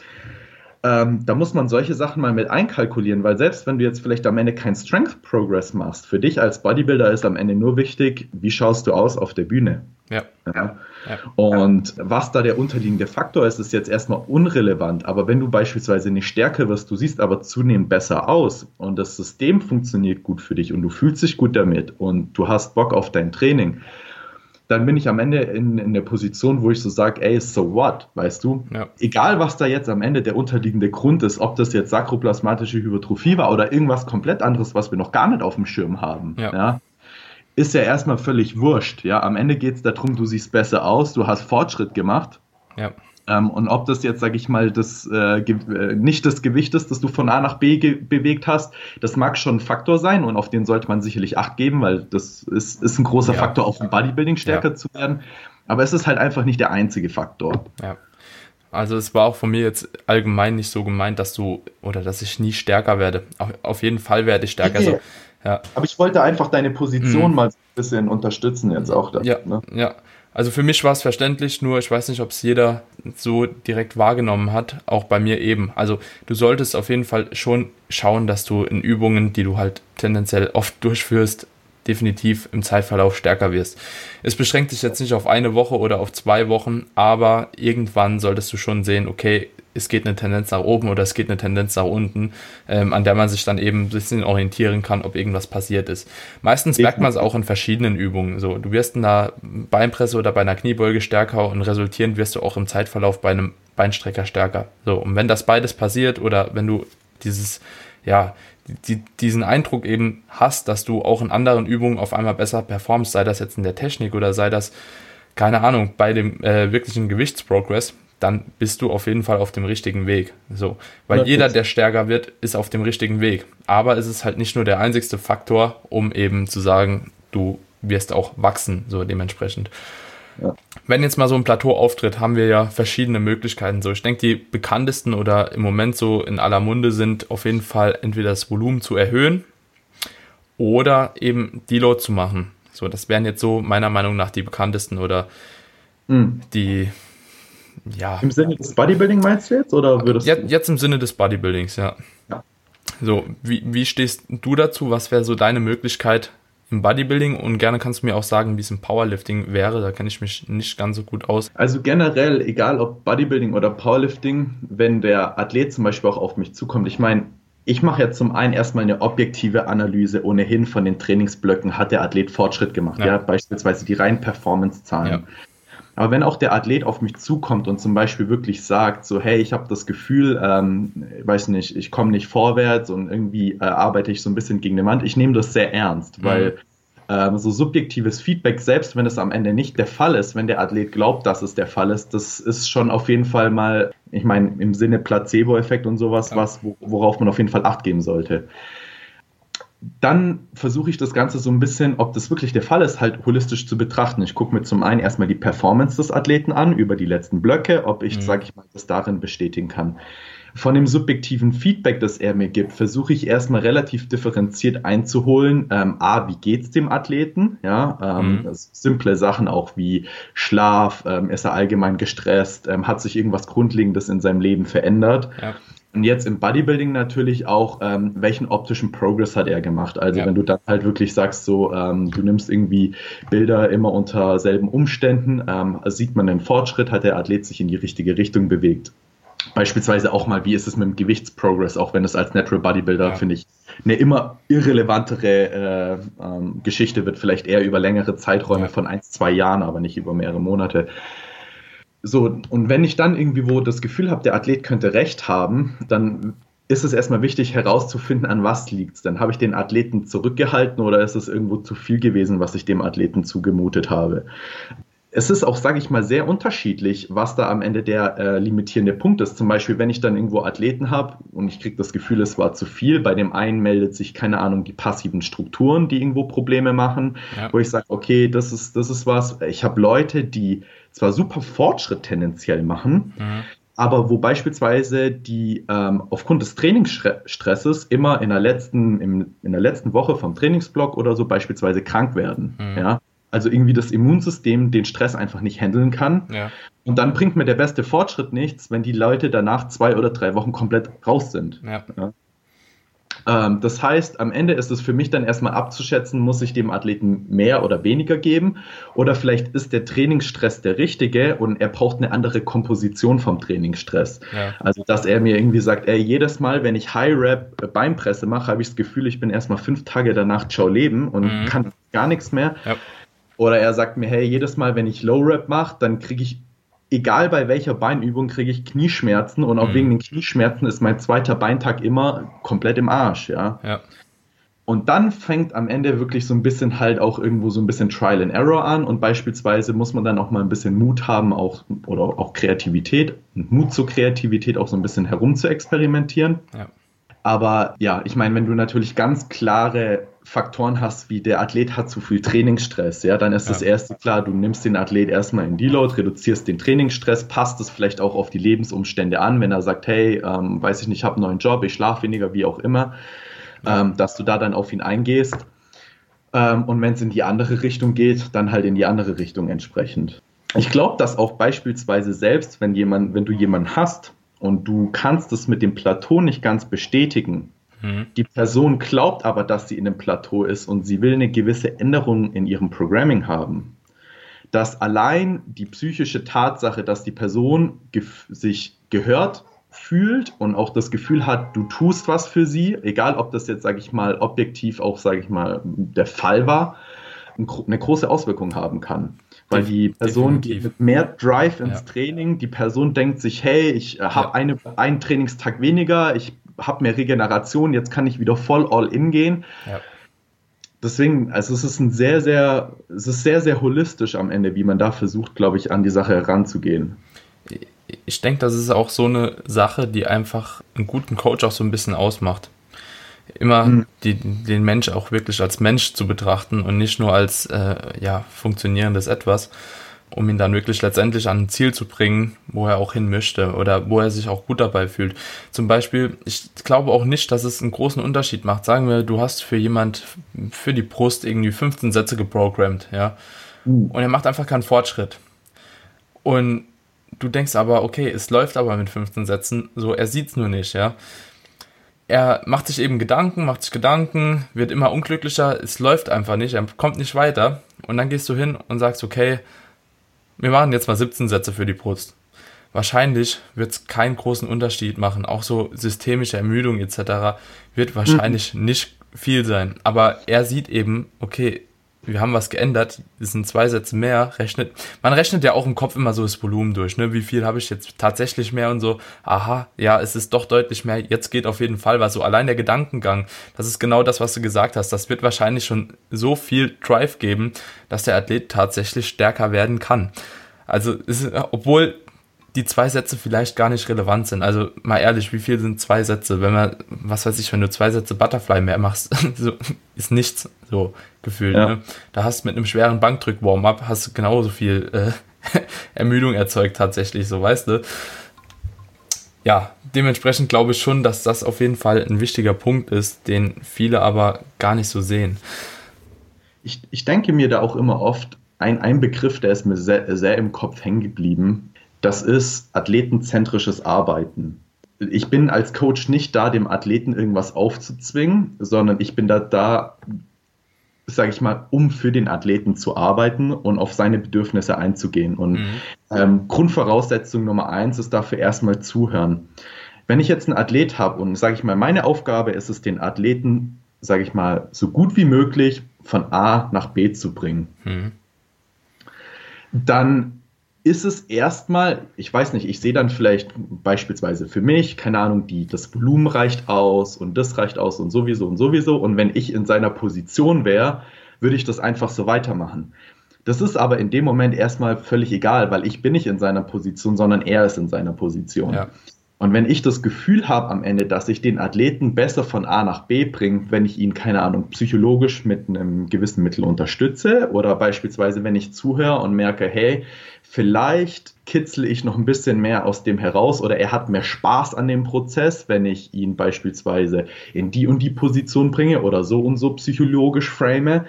ähm, da muss man solche Sachen mal mit einkalkulieren, weil selbst wenn du jetzt vielleicht am Ende kein Strength Progress machst, für dich als Bodybuilder ist am Ende nur wichtig, wie schaust du aus auf der Bühne. Ja. Ja. Und was da der unterliegende Faktor ist, ist jetzt erstmal unrelevant. Aber wenn du beispielsweise nicht stärker wirst, du siehst aber zunehmend besser aus und das System funktioniert gut für dich und du fühlst dich gut damit und du hast Bock auf dein Training, dann bin ich am Ende in, in der Position, wo ich so sage, ey, so what, weißt du? Ja. Egal, was da jetzt am Ende der unterliegende Grund ist, ob das jetzt sakroplasmatische Hypertrophie war oder irgendwas komplett anderes, was wir noch gar nicht auf dem Schirm haben, Ja. ja, ist ja erstmal völlig wurscht. Ja, am Ende geht es darum, du siehst besser aus, du hast Fortschritt gemacht. Ja. Ähm, und ob das jetzt, sage ich mal, das äh, äh, nicht das Gewicht ist, das du von A nach B bewegt hast, das mag schon ein Faktor sein und auf den sollte man sicherlich Acht geben, weil das ist, ist ein großer Ja. Faktor, auch im Bodybuilding stärker Ja. zu werden. Aber es ist halt einfach nicht der einzige Faktor. Ja. Also es war auch von mir jetzt allgemein nicht so gemeint, dass du oder dass ich nie stärker werde. Auf, auf jeden Fall werde ich stärker. Also, ja, Aber ich wollte einfach deine Position Mhm. mal so ein bisschen unterstützen jetzt auch. Da, ja, ne? ja. Also für mich war es verständlich, nur ich weiß nicht, ob es jeder so direkt wahrgenommen hat, auch bei mir eben. Also du solltest auf jeden Fall schon schauen, dass du in Übungen, die du halt tendenziell oft durchführst, definitiv im Zeitverlauf stärker wirst. Es beschränkt sich jetzt nicht auf eine Woche oder auf zwei Wochen, aber irgendwann solltest du schon sehen, okay, es geht eine Tendenz nach oben oder es geht eine Tendenz nach unten, ähm, an der man sich dann eben ein bisschen orientieren kann, ob irgendwas passiert ist. Meistens merkt man es auch in verschiedenen Übungen. So, du wirst in einer Beinpresse oder bei einer Kniebeuge stärker und resultierend wirst du auch im Zeitverlauf bei einem Beinstrecker stärker. So, und wenn das beides passiert oder wenn du dieses, ja, die, diesen Eindruck eben hast, dass du auch in anderen Übungen auf einmal besser performst, sei das jetzt in der Technik oder sei das, keine Ahnung, bei dem äh, wirklichen Gewichtsprogress, dann bist du auf jeden Fall auf dem richtigen Weg. So, weil Ja, jeder, der stärker wird, ist auf dem richtigen Weg. Aber es ist halt nicht nur der einzigste Faktor, um eben zu sagen, du wirst auch wachsen, so dementsprechend. Ja. Wenn jetzt mal so ein Plateau auftritt, haben wir ja verschiedene Möglichkeiten. So, ich denke, die bekanntesten oder im Moment so in aller Munde sind auf jeden Fall entweder das Volumen zu erhöhen oder eben Deload zu machen. So, das wären jetzt so meiner Meinung nach die bekanntesten oder Mhm. die, ja, Im Sinne des Bodybuilding meinst du jetzt? Oder würdest jetzt, jetzt im Sinne des Bodybuildings, ja. Ja. So, wie, wie stehst du dazu? Was wäre so deine Möglichkeit im Bodybuilding? Und gerne kannst du mir auch sagen, wie es im Powerlifting wäre. Da kenne ich mich nicht ganz so gut aus. Also generell, egal ob Bodybuilding oder Powerlifting, wenn der Athlet zum Beispiel auch auf mich zukommt, ich meine, ich mache ja zum einen erstmal eine objektive Analyse ohnehin von den Trainingsblöcken, hat der Athlet Fortschritt gemacht, Ja. ja, beispielsweise die reinen Performance-Zahlen. Ja. Aber wenn auch der Athlet auf mich zukommt und zum Beispiel wirklich sagt, so, hey, ich habe das Gefühl, ähm, weiß nicht, ich komme nicht vorwärts und irgendwie äh, arbeite ich so ein bisschen gegen den Wand, ich nehme das sehr ernst, Mhm. weil ähm, so subjektives Feedback, selbst wenn es am Ende nicht der Fall ist, wenn der Athlet glaubt, dass es der Fall ist, das ist schon auf jeden Fall mal, ich meine, im Sinne Placebo-Effekt und sowas, was, wo- worauf man auf jeden Fall Acht geben sollte. Dann versuche ich das Ganze so ein bisschen, ob das wirklich der Fall ist, halt holistisch zu betrachten. Ich gucke mir zum einen erstmal die Performance des Athleten an über die letzten Blöcke, ob ich, Mhm. sage ich mal, das darin bestätigen kann. Von dem subjektiven Feedback, das er mir gibt, versuche ich erstmal relativ differenziert einzuholen. Ähm, A, wie geht's dem Athleten? Ja, ähm, Mhm. das simple Sachen auch wie Schlaf, ähm, ist er allgemein gestresst, ähm, hat sich irgendwas Grundlegendes in seinem Leben verändert? Ja. Und jetzt im Bodybuilding natürlich auch, ähm, welchen optischen Progress hat er gemacht? Also Ja. wenn du dann halt wirklich sagst, so, ähm, du nimmst irgendwie Bilder immer unter selben Umständen, ähm, sieht man einen Fortschritt, hat der Athlet sich in die richtige Richtung bewegt. Beispielsweise auch mal, wie ist es mit dem Gewichtsprogress, auch wenn es als Natural Bodybuilder, Ja. finde ich, eine immer irrelevantere äh, ähm, Geschichte wird, vielleicht eher über längere Zeiträume Ja. von ein, zwei Jahren, aber nicht über mehrere Monate. So, und wenn ich dann irgendwie wo das Gefühl habe, der Athlet könnte recht haben, dann ist es erstmal wichtig herauszufinden, an was liegt es. Dann habe ich den Athleten zurückgehalten oder ist es irgendwo zu viel gewesen, was ich dem Athleten zugemutet habe. Es ist auch, sage ich mal, sehr unterschiedlich, was da am Ende der äh, limitierende Punkt ist. Zum Beispiel, wenn ich dann irgendwo Athleten habe und ich kriege das Gefühl, es war zu viel, bei dem einen meldet sich, keine Ahnung, die passiven Strukturen, die irgendwo Probleme machen, Ja. wo ich sage, okay, das ist, das ist was. Ich habe Leute, die zwar super Fortschritt tendenziell machen, Mhm. aber wo beispielsweise die ähm, aufgrund des Trainingsstresses immer in der letzten, im, in der letzten Woche vom Trainingsblock oder so beispielsweise krank werden. Mhm. Ja? Also irgendwie das Immunsystem den Stress einfach nicht handeln kann. Ja. Und dann bringt mir der beste Fortschritt nichts, wenn die Leute danach zwei oder drei Wochen komplett raus sind. Ja. Ähm, das heißt, am Ende ist es für mich dann erstmal abzuschätzen, muss ich dem Athleten mehr oder weniger geben oder vielleicht ist der Trainingsstress der richtige und er braucht eine andere Komposition vom Trainingsstress. Ja. Also, dass er mir irgendwie sagt, ey, jedes Mal, wenn ich High-Rap Beinpresse mache, habe ich das Gefühl, ich bin erstmal fünf Tage danach ciao leben und Mhm. kann gar nichts mehr. Ja. Oder er sagt mir, hey, jedes Mal, wenn ich Low-Rap mache, dann kriege ich, egal bei welcher Beinübung, kriege ich Knieschmerzen und auch Mhm. wegen den Knieschmerzen ist mein zweiter Beintag immer komplett im Arsch, ja. Ja. Und dann fängt am Ende wirklich so ein bisschen halt auch irgendwo so ein bisschen Trial and Error an und beispielsweise muss man dann auch mal ein bisschen Mut haben, auch oder auch Kreativität, Mut zur Kreativität auch so ein bisschen herum zu experimentieren. Ja. Aber ja, ich meine, wenn du natürlich ganz klare Faktoren hast, wie der Athlet hat zu viel Trainingsstress, ja, dann ist Ja. das erste klar, du nimmst den Athlet erstmal in Deload, reduzierst den Trainingsstress, passt es vielleicht auch auf die Lebensumstände an, wenn er sagt, hey, ähm, weiß ich nicht, ich habe einen neuen Job, ich schlafe weniger, wie auch immer, ähm, dass du da dann auf ihn eingehst. Ähm, und wenn es in die andere Richtung geht, dann halt in die andere Richtung entsprechend. Ich glaube, dass auch beispielsweise selbst, wenn jemand, wenn du jemanden hast und du kannst es mit dem Plateau nicht ganz bestätigen, Mhm. die Person glaubt aber, dass sie in einem Plateau ist und sie will eine gewisse Änderung in ihrem Programming haben, dass allein die psychische Tatsache, dass die Person sich gehört fühlt und auch das Gefühl hat, du tust was für sie, egal ob das jetzt, sage ich mal, objektiv auch, sage ich mal, der Fall war, eine große Auswirkung haben kann. Weil die Person definitiv. geht mit mehr Drive ins Ja. Training, die Person denkt sich, hey, ich äh, habe Ja. eine, einen Trainingstag weniger, ich habe mehr Regeneration, jetzt kann ich wieder voll all in gehen. Ja. Deswegen, also es ist ein sehr, sehr, es ist sehr, sehr holistisch am Ende, wie man da versucht, glaube ich, an die Sache heranzugehen. Ich denke, das ist auch so eine Sache, die einfach einen guten Coach auch so ein bisschen ausmacht. Immer Mhm. die, den Mensch auch wirklich als Mensch zu betrachten und nicht nur als äh, ja, funktionierendes Etwas, um ihn dann wirklich letztendlich an ein Ziel zu bringen, wo er auch hin möchte oder wo er sich auch gut dabei fühlt. Zum Beispiel, ich glaube auch nicht, dass es einen großen Unterschied macht. Sagen wir, du hast für jemand für die Brust irgendwie 15 Sätze geprogrammt, ja, und er macht einfach keinen Fortschritt. Und du denkst aber, okay, es läuft aber mit 15 Sätzen, so er sieht's nur nicht, ja. Er macht sich eben Gedanken, macht sich Gedanken, wird immer unglücklicher, es läuft einfach nicht, er kommt nicht weiter und dann gehst du hin und sagst, okay, wir machen jetzt mal 17 Sätze für die Brust. Wahrscheinlich wird es keinen großen Unterschied machen, auch so systemische Ermüdung etc. wird wahrscheinlich nicht viel sein, aber er sieht eben, okay, wir haben was geändert, es sind zwei Sätze mehr, rechnet, man rechnet ja auch im Kopf immer so das Volumen durch, ne, wie viel habe ich jetzt tatsächlich mehr und so, aha, ja, es ist doch deutlich mehr, jetzt geht auf jeden Fall was, so allein der Gedankengang, das ist genau das, was du gesagt hast, das wird wahrscheinlich schon so viel Drive geben, dass der Athlet tatsächlich stärker werden kann. Also, es obwohl die zwei Sätze vielleicht gar nicht relevant sind. Also mal ehrlich, wie viel sind zwei Sätze? Wenn man, was weiß ich, wenn du zwei Sätze Butterfly mehr machst, so, ist nichts so gefühlt. Ja. Ne? Da hast du mit einem schweren Bankdrück-Warm-up hast du genauso viel äh, Ermüdung erzeugt tatsächlich, so weißt du. Ja, dementsprechend glaube ich schon, dass das auf jeden Fall ein wichtiger Punkt ist, den viele aber gar nicht so sehen. Ich, ich denke mir da auch immer oft, ein, ein Begriff, der ist mir sehr, sehr im Kopf hängen geblieben, das ist athletenzentrisches Arbeiten. Ich bin als Coach nicht da, dem Athleten irgendwas aufzuzwingen, sondern ich bin da, da sage ich mal, um für den Athleten zu arbeiten und auf seine Bedürfnisse einzugehen. Und Mhm. ähm, Grundvoraussetzung Nummer eins ist dafür erstmal zuhören. Wenn ich jetzt einen Athlet habe und sage ich mal, meine Aufgabe ist es, den Athleten, sage ich mal, so gut wie möglich von A nach B zu bringen, Mhm. dann ist es erstmal, ich weiß nicht, ich sehe dann vielleicht beispielsweise für mich, keine Ahnung, die, das Volumen reicht aus und das reicht aus und sowieso und sowieso. Und wenn ich in seiner Position wäre, würde ich das einfach so weitermachen. Das ist aber in dem Moment erstmal völlig egal, weil ich bin nicht in seiner Position, sondern er ist in seiner Position. Ja. Und wenn ich das Gefühl habe am Ende, dass ich den Athleten besser von A nach B bringe, wenn ich ihn, keine Ahnung, psychologisch mit einem gewissen Mittel unterstütze oder beispielsweise, wenn ich zuhöre und merke, hey, vielleicht kitzel ich noch ein bisschen mehr aus dem heraus oder er hat mehr Spaß an dem Prozess, wenn ich ihn beispielsweise in die und die Position bringe oder so und so psychologisch frame,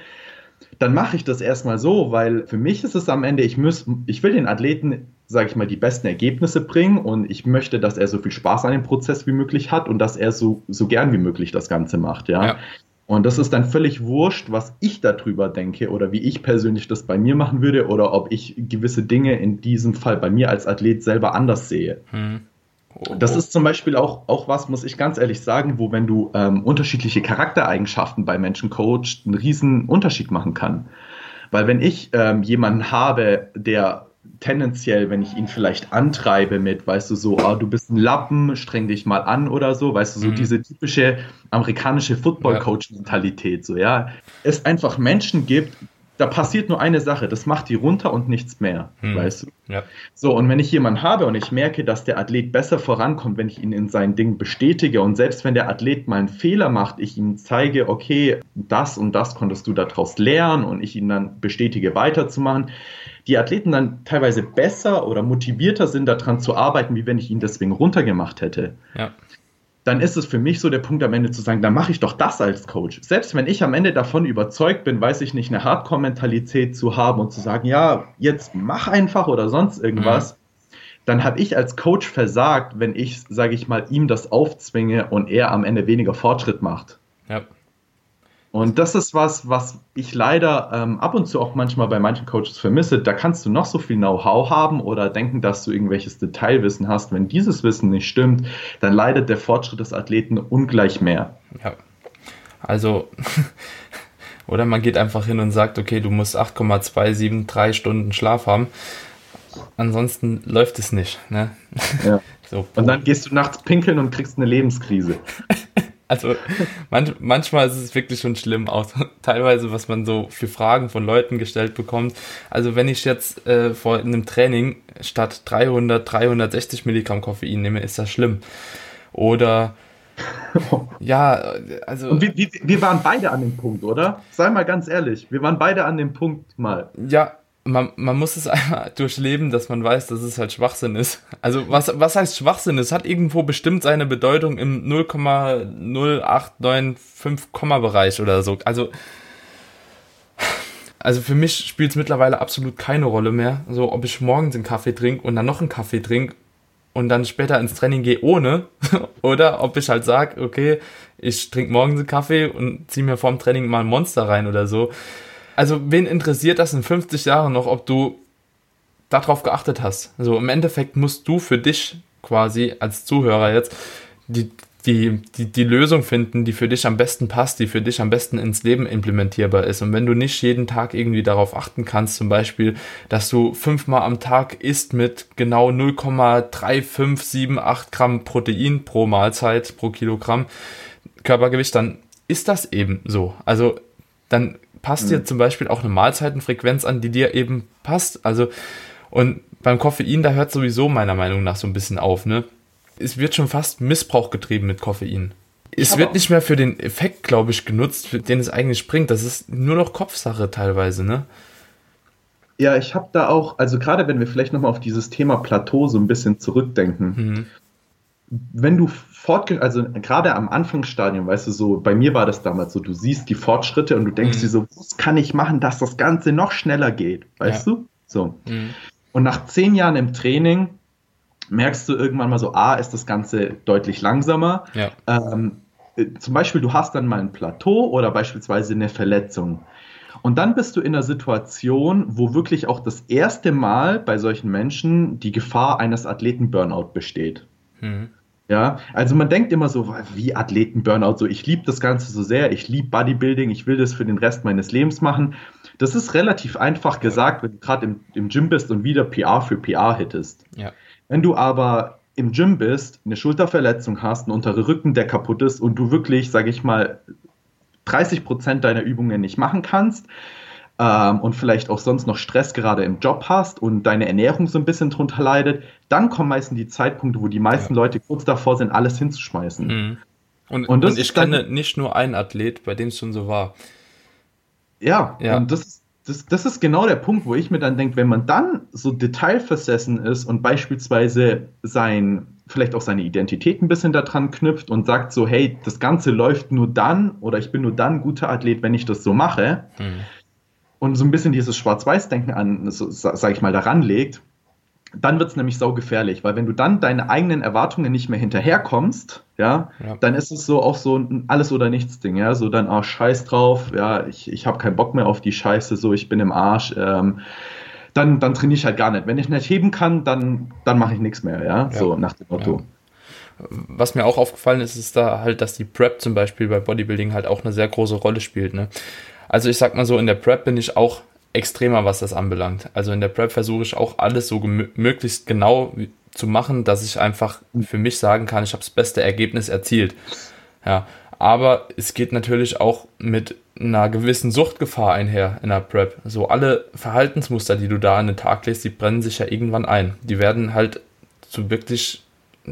dann mache ich das erstmal so, weil für mich ist es am Ende, ich muss, ich will den Athleten, sage ich mal, die besten Ergebnisse bringen und ich möchte, dass er so viel Spaß an dem Prozess wie möglich hat und dass er so, so gern wie möglich das Ganze macht, ja. Ja. Und das ist dann völlig wurscht, was ich darüber denke oder wie ich persönlich das bei mir machen würde oder ob ich gewisse Dinge in diesem Fall bei mir als Athlet selber anders sehe. Hm. Oh, Das ist zum Beispiel auch, auch was, muss ich ganz ehrlich sagen, wo wenn du ähm, unterschiedliche Charaktereigenschaften bei Menschen coacht, einen riesen Unterschied machen kann. Weil wenn ich ähm, jemanden habe, der tendenziell, wenn ich ihn vielleicht antreibe mit, weißt du, so, ah, du bist ein Lappen, streng dich mal an oder so, weißt du, so Mhm. diese typische amerikanische Football-Coach-Mentalität, so, ja, es einfach Menschen gibt, da passiert nur eine Sache, das macht die runter und nichts mehr, Mhm. weißt du? Ja. So, und wenn ich jemanden habe und ich merke, dass der Athlet besser vorankommt, wenn ich ihn in sein Ding bestätige und selbst wenn der Athlet mal einen Fehler macht, ich ihm zeige, okay, das und das konntest du daraus lernen und ich ihn dann bestätige, weiterzumachen, die Athleten dann teilweise besser oder motivierter sind, daran zu arbeiten, wie wenn ich ihn deswegen runtergemacht hätte Ja. dann ist es für mich so der Punkt am Ende zu sagen, dann mache ich doch das als Coach. Selbst wenn ich am Ende davon überzeugt bin, weiß ich nicht, eine Hardcore-Mentalität zu haben und zu sagen, ja, jetzt mach einfach oder sonst irgendwas, dann habe ich als Coach versagt, wenn ich, sage ich mal, ihm das aufzwinge und er am Ende weniger Fortschritt macht. Ja. Und das ist was, was ich leider ähm, ab und zu auch manchmal bei manchen Coaches vermisse. Da kannst du noch so viel Know-how haben oder denken, dass du irgendwelches Detailwissen hast. Wenn dieses Wissen nicht stimmt, dann leidet der Fortschritt des Athleten ungleich mehr. Ja. Also, oder man geht einfach hin und sagt, okay, du musst 8,273 Stunden Schlaf haben. Ansonsten läuft es nicht. Ne? Ja. So, Und dann gehst du nachts pinkeln und kriegst eine Lebenskrise. Also manch, manchmal ist es wirklich schon schlimm, auch teilweise, was man so für Fragen von Leuten gestellt bekommt. Also wenn ich jetzt äh, vor einem Training statt 300, 360 Milligramm Koffein nehme, ist das schlimm. Oder ja, also Und wir, wir, wir waren beide an dem Punkt, oder? Sei mal ganz ehrlich, wir waren beide an dem Punkt mal. ja, man, man muss es einmal durchleben, dass man weiß, dass es halt Schwachsinn ist. Also was, was heißt Schwachsinn? Es hat irgendwo bestimmt seine Bedeutung im 0,0895 Komma Bereich oder so. Also also für mich spielt es mittlerweile absolut keine Rolle mehr, so ob ich morgens einen Kaffee trinke und dann noch einen Kaffee trinke und dann später ins Training gehe ohne oder ob ich halt sage, okay, ich trinke morgens einen Kaffee und ziehe mir vorm Training mal ein Monster rein oder so. Also wen interessiert das in 50 Jahren noch, ob du darauf geachtet hast? Also im Endeffekt musst du für dich quasi als Zuhörer jetzt die, die, die, die Lösung finden, die für dich am besten passt, die für dich am besten ins Leben implementierbar ist. Und wenn du nicht jeden Tag irgendwie darauf achten kannst, zum Beispiel, dass du fünfmal am Tag isst mit genau 0,3578 Gramm Protein pro Mahlzeit, pro Kilogramm Körpergewicht, dann ist das eben so. Also dann passt dir zum Beispiel auch eine Mahlzeitenfrequenz an, die dir eben passt. Also, und beim Koffein, da hört sowieso meiner Meinung nach so ein bisschen auf, ne? Es wird schon fast Missbrauch getrieben mit Koffein. Es wird nicht mehr für den Effekt, glaube ich, genutzt, für den es eigentlich bringt. Das ist nur noch Kopfsache teilweise, ne? Ja, ich habe da auch, also gerade wenn wir vielleicht nochmal auf dieses Thema Plateau so ein bisschen zurückdenken, Mhm. Wenn du fortge also gerade am Anfangsstadium, weißt du, so, bei mir war das damals so, du siehst die Fortschritte und du denkst Mhm. dir so, was kann ich machen, dass das Ganze noch schneller geht, weißt Ja. du? So. Mhm. Und nach zehn Jahren im Training merkst du irgendwann mal so, A, ist das Ganze deutlich langsamer. Ja. Ähm, äh, zum Beispiel, du hast dann mal ein Plateau oder beispielsweise eine Verletzung. Und dann bist du in einer Situation, wo wirklich auch das erste Mal bei solchen Menschen die Gefahr eines Athleten-Burnout besteht. Mhm. Ja, also man denkt immer so, wie Athleten-Burnout, so ich liebe das Ganze so sehr, ich liebe Bodybuilding, ich will das für den Rest meines Lebens machen. Das ist relativ einfach gesagt, wenn du gerade im, im Gym bist und wieder PR für PR hittest. Ja. Wenn du aber im Gym bist, eine Schulterverletzung hast, einen untere Rücken, der kaputt ist und du wirklich, sage ich mal, 30 Prozent deiner Übungen nicht machen kannst ähm, und vielleicht auch sonst noch Stress gerade im Job hast und deine Ernährung so ein bisschen drunter leidet, dann kommen meistens die Zeitpunkte, wo die meisten Ja. Leute kurz davor sind, alles hinzuschmeißen. Mhm. Und, Und und, ich kenne nicht nur einen Athlet, bei dem es schon so war. Ja, Ja. und das, das, das ist genau der Punkt, wo ich mir dann denke, wenn man dann so detailversessen ist und beispielsweise sein, vielleicht auch seine Identität ein bisschen daran knüpft und sagt so, hey, das Ganze läuft nur dann oder ich bin nur dann ein guter Athlet, wenn ich das so mache, Mhm. Und so ein bisschen dieses Schwarz-Weiß-Denken an, so, sag ich mal, daran legt, dann wird es nämlich sau gefährlich, weil wenn du dann deine eigenen Erwartungen nicht mehr hinterherkommst, ja, Ja. dann ist es so auch so ein alles oder nichts Ding, ja, so dann, ah, scheiß drauf, ja, ich, ich habe keinen Bock mehr auf die Scheiße, so, ich bin im Arsch, ähm, dann, dann trainiere ich halt gar nicht. Wenn ich nicht heben kann, dann, dann mache ich nichts mehr, ja, so nach dem Motto. Was mir auch aufgefallen ist, ist da halt, dass die Prep zum Beispiel bei Bodybuilding halt auch eine sehr große Rolle spielt. Ne? Also ich sag mal so, in der Prep bin ich auch extremer, was das anbelangt. Also in der Prep versuche ich auch alles so möglichst genau zu machen, dass ich einfach für mich sagen kann, ich habe das beste Ergebnis erzielt. Ja, aber es geht natürlich auch mit einer gewissen Suchtgefahr einher in der Prep. So alle Verhaltensmuster, die du da an den Tag legst, die brennen sich ja irgendwann ein. Die werden halt zu wirklich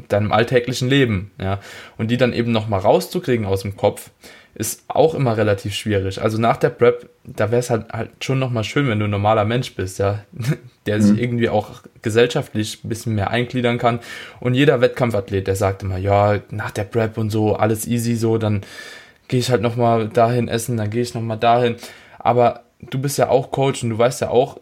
deinem alltäglichen Leben, ja. Und die dann eben nochmal rauszukriegen aus dem Kopf, ist auch immer relativ schwierig. Also nach der Prep, da wäre es halt, halt schon nochmal schön, wenn du ein normaler Mensch bist, ja, der sich irgendwie auch gesellschaftlich ein bisschen mehr eingliedern kann. Und jeder Wettkampfathlet, der sagt immer, ja, nach der Prep und so, alles easy so, dann gehe ich halt nochmal dahin essen, dann gehe ich nochmal dahin. Aber du bist ja auch Coach und du weißt ja auch,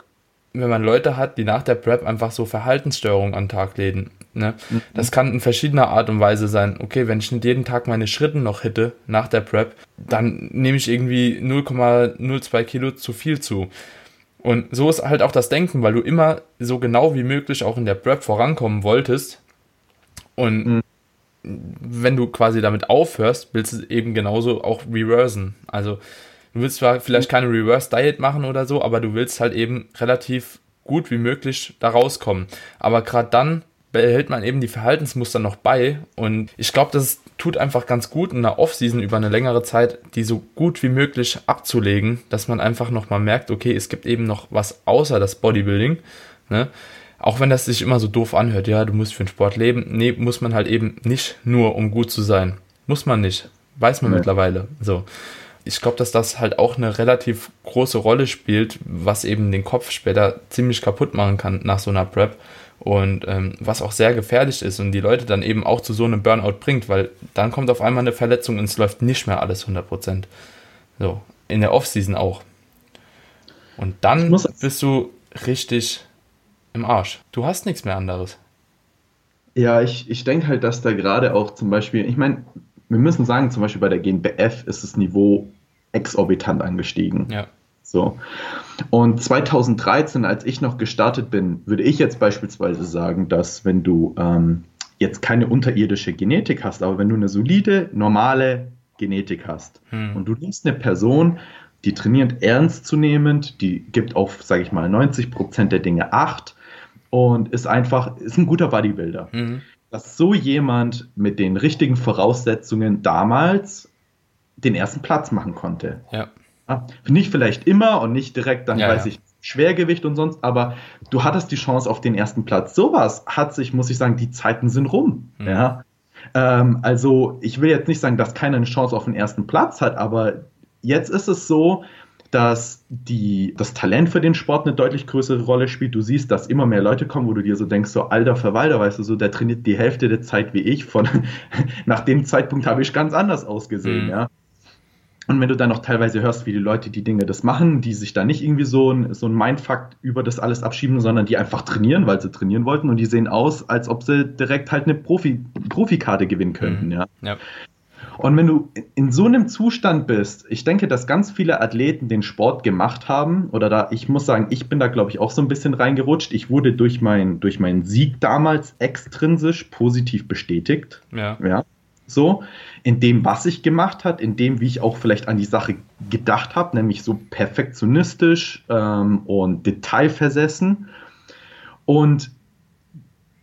wenn man Leute hat, die nach der Prep einfach so Verhaltensstörungen an den Tag legen. Ne? Das kann in verschiedener Art und Weise sein. Okay, wenn ich nicht jeden Tag meine Schritte noch hitte nach der Prep, dann nehme ich irgendwie 0,02 Kilo zu viel zu. Und so ist halt auch das Denken, weil du immer so genau wie möglich auch in der Prep vorankommen wolltest. Und wenn du quasi damit aufhörst, willst du eben genauso auch reversen. Also du willst zwar vielleicht keine Reverse Diet machen oder so, aber du willst halt eben relativ gut wie möglich da rauskommen. Aber gerade dann behält man eben die Verhaltensmuster noch bei und ich glaube, das tut einfach ganz gut in der Offseason über eine längere Zeit, die so gut wie möglich abzulegen, dass man einfach nochmal merkt, okay, es gibt eben noch was außer das Bodybuilding, ne? Auch wenn das sich immer so doof anhört, ja, du musst für den Sport leben. Nee, muss man halt eben nicht nur, um gut zu sein. Muss man nicht. Weiß man Nee. mittlerweile. So. Ich glaube, dass das halt auch eine relativ große Rolle spielt, was eben den Kopf später ziemlich kaputt machen kann nach so einer Prep. Und ähm, was auch sehr gefährlich ist und die Leute dann eben auch zu so einem Burnout bringt, weil dann kommt auf einmal eine Verletzung und es läuft nicht mehr alles 100%. So, in der Offseason auch. Und dann bist du richtig im Arsch. Du hast nichts mehr anderes. Ja, ich, ich denke halt, dass da gerade auch zum Beispiel, ich meine, wir müssen sagen, zum Beispiel bei der GNBF ist das Niveau exorbitant angestiegen. Ja. So. Und 2013, als ich noch gestartet bin, würde ich jetzt beispielsweise sagen, dass wenn du ähm, jetzt keine unterirdische Genetik hast, aber wenn du eine solide, normale Genetik hast Hm. und du nimmst eine Person, die trainiert ernstzunehmend, die gibt auf, sage ich mal, 90 Prozent der Dinge Acht und ist einfach, ist ein guter Bodybuilder Mhm. dass so jemand mit den richtigen Voraussetzungen damals den ersten Platz machen konnte. Ja. Ja, Nicht vielleicht immer und nicht direkt dann, Ja, weiß ja. ich, Schwergewicht und sonst, aber du hattest die Chance auf den ersten Platz. Sowas hat sich, muss ich sagen, die Zeiten sind rum. Mhm. Ja. Ähm, also ich will jetzt nicht sagen, dass keiner eine Chance auf den ersten Platz hat, aber jetzt ist es so, dass die, das Talent für den Sport eine deutlich größere Rolle spielt. Du siehst, dass immer mehr Leute kommen, wo du dir so denkst, so alter Verwalter, weißt du, so der trainiert die Hälfte der Zeit wie ich. Von nach dem Zeitpunkt habe ich ganz anders ausgesehen, Mhm. ja. Und wenn du dann noch teilweise hörst, wie die Leute die Dinge das machen, die sich da nicht irgendwie so ein, so ein Mindfuck über das alles abschieben, sondern die einfach trainieren, weil sie trainieren wollten und die sehen aus, als ob sie direkt halt eine Profi, Profikarte gewinnen könnten, Mhm. ja. Ja. Und wenn du in so einem Zustand bist, ich denke, dass ganz viele Athleten den Sport gemacht haben, oder da, ich muss sagen, ich bin da, glaube ich, auch so ein bisschen reingerutscht. Ich wurde durch, mein, durch meinen Sieg damals extrinsisch positiv bestätigt. Ja. Ja, so, in dem, was ich gemacht hat, in dem, wie ich auch vielleicht an die Sache gedacht habe, nämlich so perfektionistisch ähm, und detailversessen. Und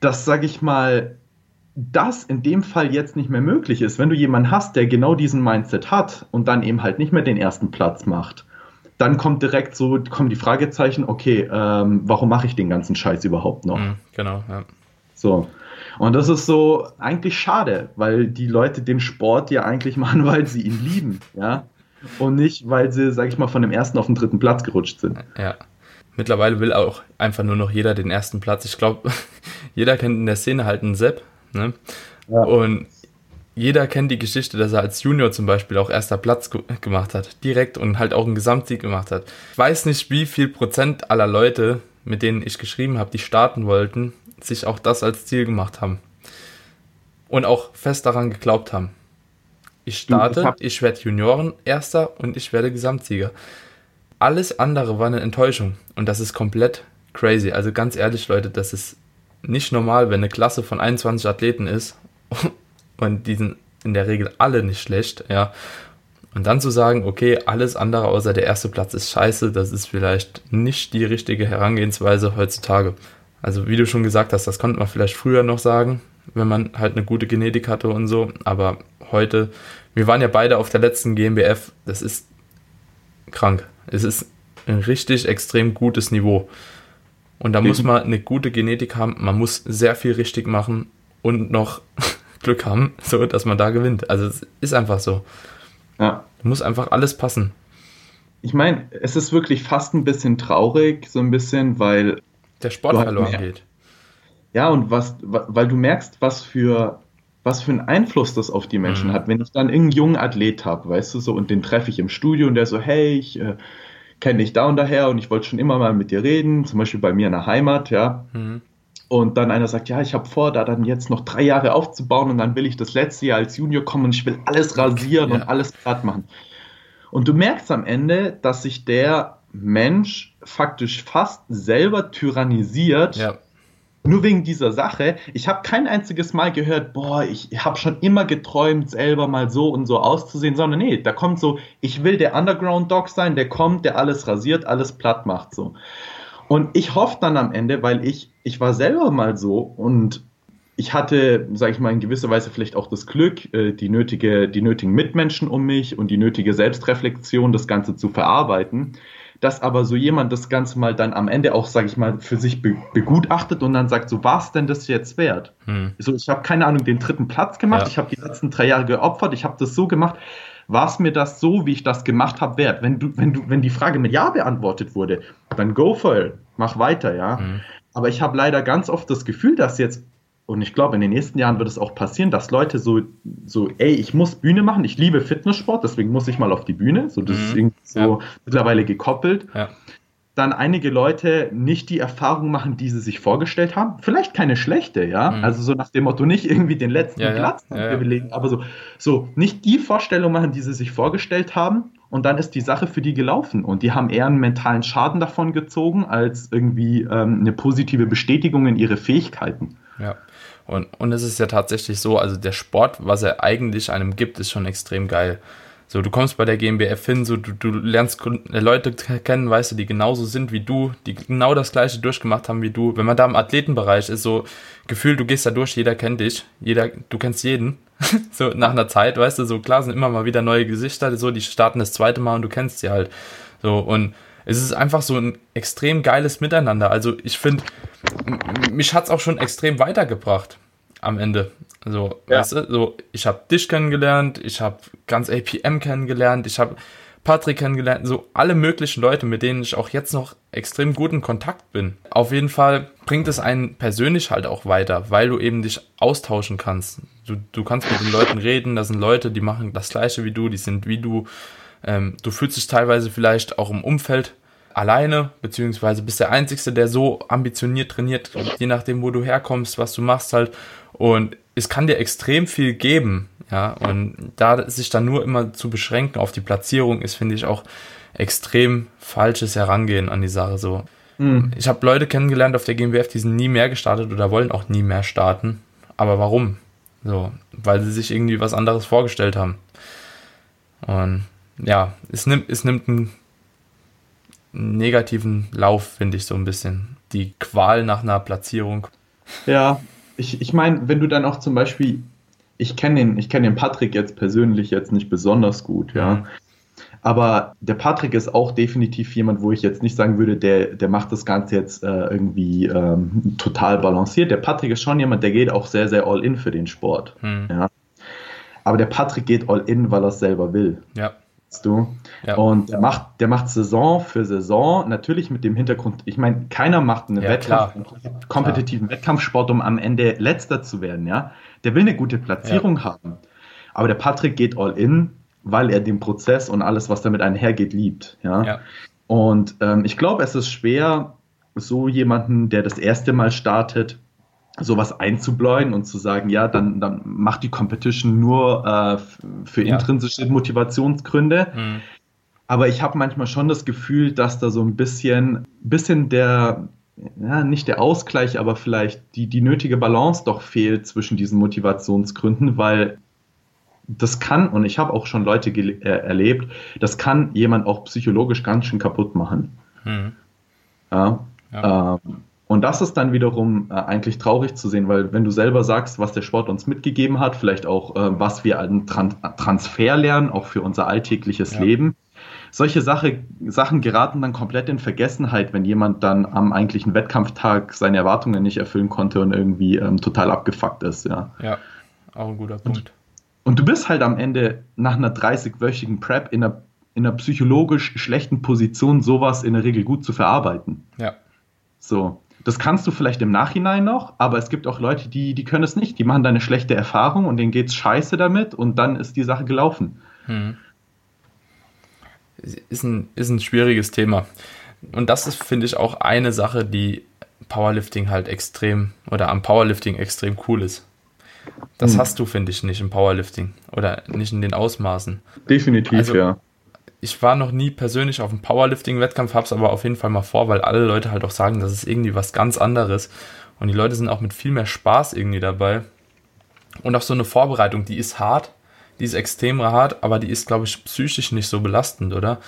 das, sage ich mal, das in dem Fall jetzt nicht mehr möglich ist, wenn du jemanden hast, der genau diesen Mindset hat und dann eben halt nicht mehr den ersten Platz macht, dann kommt direkt so, kommen die Fragezeichen, okay, ähm, warum mache ich den ganzen Scheiß überhaupt noch? Mhm. Genau. Ja. So. Und das ist so eigentlich schade, weil die Leute den Sport ja eigentlich machen, weil sie ihn lieben, ja. Und nicht, weil sie, sag ich mal, von dem ersten auf den dritten Platz gerutscht sind. Ja. Mittlerweile will auch einfach nur noch jeder den ersten Platz. Ich glaube, jeder kennt in der Szene halt einen Sepp. Ne? Ja. Und jeder kennt die Geschichte, dass er als Junior zum Beispiel auch erster Platz ge gemacht hat, direkt und halt auch einen Gesamtsieg gemacht hat. Ich weiß nicht, wie viel Prozent aller Leute, mit denen ich geschrieben habe, die starten wollten, sich auch das als Ziel gemacht haben. Und auch fest daran geglaubt haben. Ich starte, hab- ich werde Junioren Erster und ich werde Gesamtsieger. Alles andere war eine Enttäuschung und das ist komplett crazy. Also ganz ehrlich, Leute, das ist nicht normal, wenn eine Klasse von 21 Athleten ist und die sind in der Regel alle nicht schlecht, ja. Und dann zu sagen, okay, alles andere außer der erste Platz ist scheiße, das ist vielleicht nicht die richtige Herangehensweise heutzutage. Also wie du schon gesagt hast, das konnte man vielleicht früher noch sagen, wenn man halt eine gute Genetik hatte und so, aber heute, wir waren ja beide auf der letzten GmbF, das ist krank. Es ist ein richtig extrem gutes Niveau. Und da muss man eine gute Genetik haben, man muss sehr viel richtig machen und noch Glück haben, so dass man da gewinnt. Also es ist einfach so. Ja. Muss einfach alles passen. Ich meine, es ist wirklich fast ein bisschen traurig, so ein bisschen, weil Der Sport verloren mehr. geht. Ja, und was, wa- weil du merkst, was für, was für einen Einfluss das auf die Menschen Mhm. hat. Wenn ich dann irgendeinen jungen Athlet habe, weißt du so, und den treffe ich im Studio und der so, hey, ich äh, kenne dich da und daher und ich wollte schon immer mal mit dir reden, zum Beispiel bei mir in der Heimat, ja. Mhm. Und dann einer sagt, ja, ich habe vor, da dann jetzt noch drei Jahre aufzubauen und dann will ich das letzte Jahr als Junior kommen und ich will alles rasieren Ja. und alles platt machen. Und du merkst am Ende, dass sich der Mensch faktisch fast selber tyrannisiert, Ja, nur wegen dieser Sache. Ich habe kein einziges Mal gehört, boah, ich habe schon immer geträumt, selber mal so und so auszusehen, sondern nee, da kommt so, ich will der Underground-Dog sein, der kommt, der alles rasiert, alles platt macht so. Und ich hoffe dann am Ende, weil ich, ich war selber mal so und ich hatte, sage ich mal, in gewisser Weise vielleicht auch das Glück, äh, die, nötige, die nötigen Mitmenschen um mich und die nötige Selbstreflexion, das Ganze zu verarbeiten, dass aber so jemand das Ganze mal dann am Ende auch, sage ich mal, für sich be begutachtet und dann sagt, so was denn das jetzt wert? hm. So, ich habe keine Ahnung, den dritten Platz gemacht, Ja. ich habe die letzten drei Jahre geopfert, ich habe das so gemacht. War es mir das so, wie ich das gemacht habe, wert? Wenn du, wenn du, wenn die Frage mit Ja beantwortet wurde, dann go for it, mach weiter, ja. Mhm. Aber ich habe leider ganz oft das Gefühl, dass jetzt, und ich glaube, in den nächsten Jahren wird es auch passieren, dass Leute so, so, ey, ich muss Bühne machen, ich liebe Fitnesssport, deswegen muss ich mal auf die Bühne. So, das Mhm. ist irgendwie so Ja. mittlerweile gekoppelt. ja, Dann einige Leute nicht die Erfahrung machen, die sie sich vorgestellt haben. Vielleicht keine schlechte, ja. Mhm. Also so nach dem Motto, nicht irgendwie den letzten Ja. Platz Ja, ja. belegen, aber so, so nicht die Vorstellung machen, die sie sich vorgestellt haben. Und dann ist die Sache für die gelaufen. Und die haben eher einen mentalen Schaden davon gezogen, als irgendwie ähm, eine positive Bestätigung in ihre Fähigkeiten. ja. Und, und es ist ja tatsächlich so, also der Sport, was er eigentlich einem gibt, ist schon extrem geil. So, du kommst bei der GmbF hin, so du, du lernst äh, Leute kennen, weißt du, die genauso sind wie du, die genau das gleiche durchgemacht haben wie du. Wenn man da im Athletenbereich ist, so Gefühl, du gehst da durch, jeder kennt dich, jeder, du kennst jeden. so nach einer Zeit, weißt du, so klar sind immer mal wieder neue Gesichter, so die starten das zweite Mal und du kennst sie halt. So und es ist einfach so ein extrem geiles Miteinander. Also ich finde, mich hat's auch schon extrem weitergebracht am Ende. Also, Ja. weißt du, so, ich habe dich kennengelernt, ich habe ganz APM kennengelernt, ich habe Patrick kennengelernt, so alle möglichen Leute, mit denen ich auch jetzt noch extrem gut in Kontakt bin. Auf jeden Fall bringt es einen persönlich halt auch weiter, weil du eben dich austauschen kannst. Du, du kannst mit den Leuten reden, das sind Leute, die machen das gleiche wie du, die sind wie du. Ähm, du fühlst dich teilweise vielleicht auch im Umfeld alleine, beziehungsweise bist der Einzige, der so ambitioniert trainiert, je nachdem, wo du herkommst, was du machst halt. Und es kann dir extrem viel geben, ja. Und da sich dann nur immer zu beschränken auf die Platzierung ist, finde ich auch extrem falsches Herangehen an die Sache so. Mhm. Ich habe Leute kennengelernt auf der GmbF, die sind nie mehr gestartet oder wollen auch nie mehr starten. Aber warum? So, weil sie sich irgendwie was anderes vorgestellt haben. Und ja, es nimmt, es nimmt einen negativen Lauf, finde ich so ein bisschen. Die Qual nach einer Platzierung. Ja, ich, ich meine, wenn du dann auch zum Beispiel, ich kenne den, ich kenne den Patrick jetzt persönlich jetzt nicht besonders gut, ja. Aber der Patrick ist auch definitiv jemand, wo ich jetzt nicht sagen würde, der, der macht das Ganze jetzt äh, irgendwie ähm, total balanciert. Der Patrick ist schon jemand, der geht auch sehr, sehr all in für den Sport. Hm. Ja. Aber der Patrick geht all in, weil er es selber will. Ja, du? Ja. Und der macht, der macht Saison für Saison, natürlich mit dem Hintergrund, ich meine, keiner macht einen Ja, Wettkampf, klar. einen kompetitiven Wettkampfsport, um am Ende letzter zu werden, ja. Der will eine gute Platzierung haben. Aber der Patrick geht all in, weil er den Prozess und alles, was damit einhergeht, liebt. Ja. Ja. Und ähm, ich glaube, es ist schwer, so jemanden, der das erste Mal startet, sowas einzubläuen und zu sagen, ja, dann, dann macht die Competition nur äh, für Ja. intrinsische Motivationsgründe. Mhm. Aber ich habe manchmal schon das Gefühl, dass da so ein bisschen, bisschen der, ja, nicht der Ausgleich, aber vielleicht die, die nötige Balance doch fehlt zwischen diesen Motivationsgründen, weil das kann, und ich habe auch schon Leute äh, erlebt, das kann jemand auch psychologisch ganz schön kaputt machen. Mhm. Ja. Ja. Ähm, und das ist dann wiederum äh, eigentlich traurig zu sehen, weil wenn du selber sagst, was der Sport uns mitgegeben hat, vielleicht auch, äh, was wir an Tran Transfer lernen, auch für unser alltägliches Ja. Leben, solche Sache, Sachen geraten dann komplett in Vergessenheit, wenn jemand dann am eigentlichen Wettkampftag seine Erwartungen nicht erfüllen konnte und irgendwie ähm, total abgefuckt ist. Ja. ja, auch ein guter Punkt. Und du bist halt am Ende nach einer 30-wöchigen Prep in einer, in einer psychologisch schlechten Position, sowas in der Regel gut zu verarbeiten. Ja, So, das kannst du vielleicht im Nachhinein noch, aber es gibt auch Leute, die, die können es nicht. Die machen da eine schlechte Erfahrung und denen geht's scheiße damit und dann ist die Sache gelaufen. Mhm. ist ein, ist ein schwieriges Thema. Und das ist, finde ich, auch eine Sache, die Powerlifting halt extrem oder am Powerlifting extrem cool ist. Das Hm. hast du, finde ich, nicht im Powerlifting oder nicht in den Ausmaßen. Definitiv, Also- ja. Ich war noch nie persönlich auf einem Powerlifting-Wettkampf, hab's aber auf jeden Fall mal vor, weil alle Leute halt auch sagen, das ist irgendwie was ganz anderes. Und die Leute sind auch mit viel mehr Spaß irgendwie dabei. Und auch so eine Vorbereitung, die ist hart, die ist extrem hart, aber die ist, glaube ich, psychisch nicht so belastend, oder?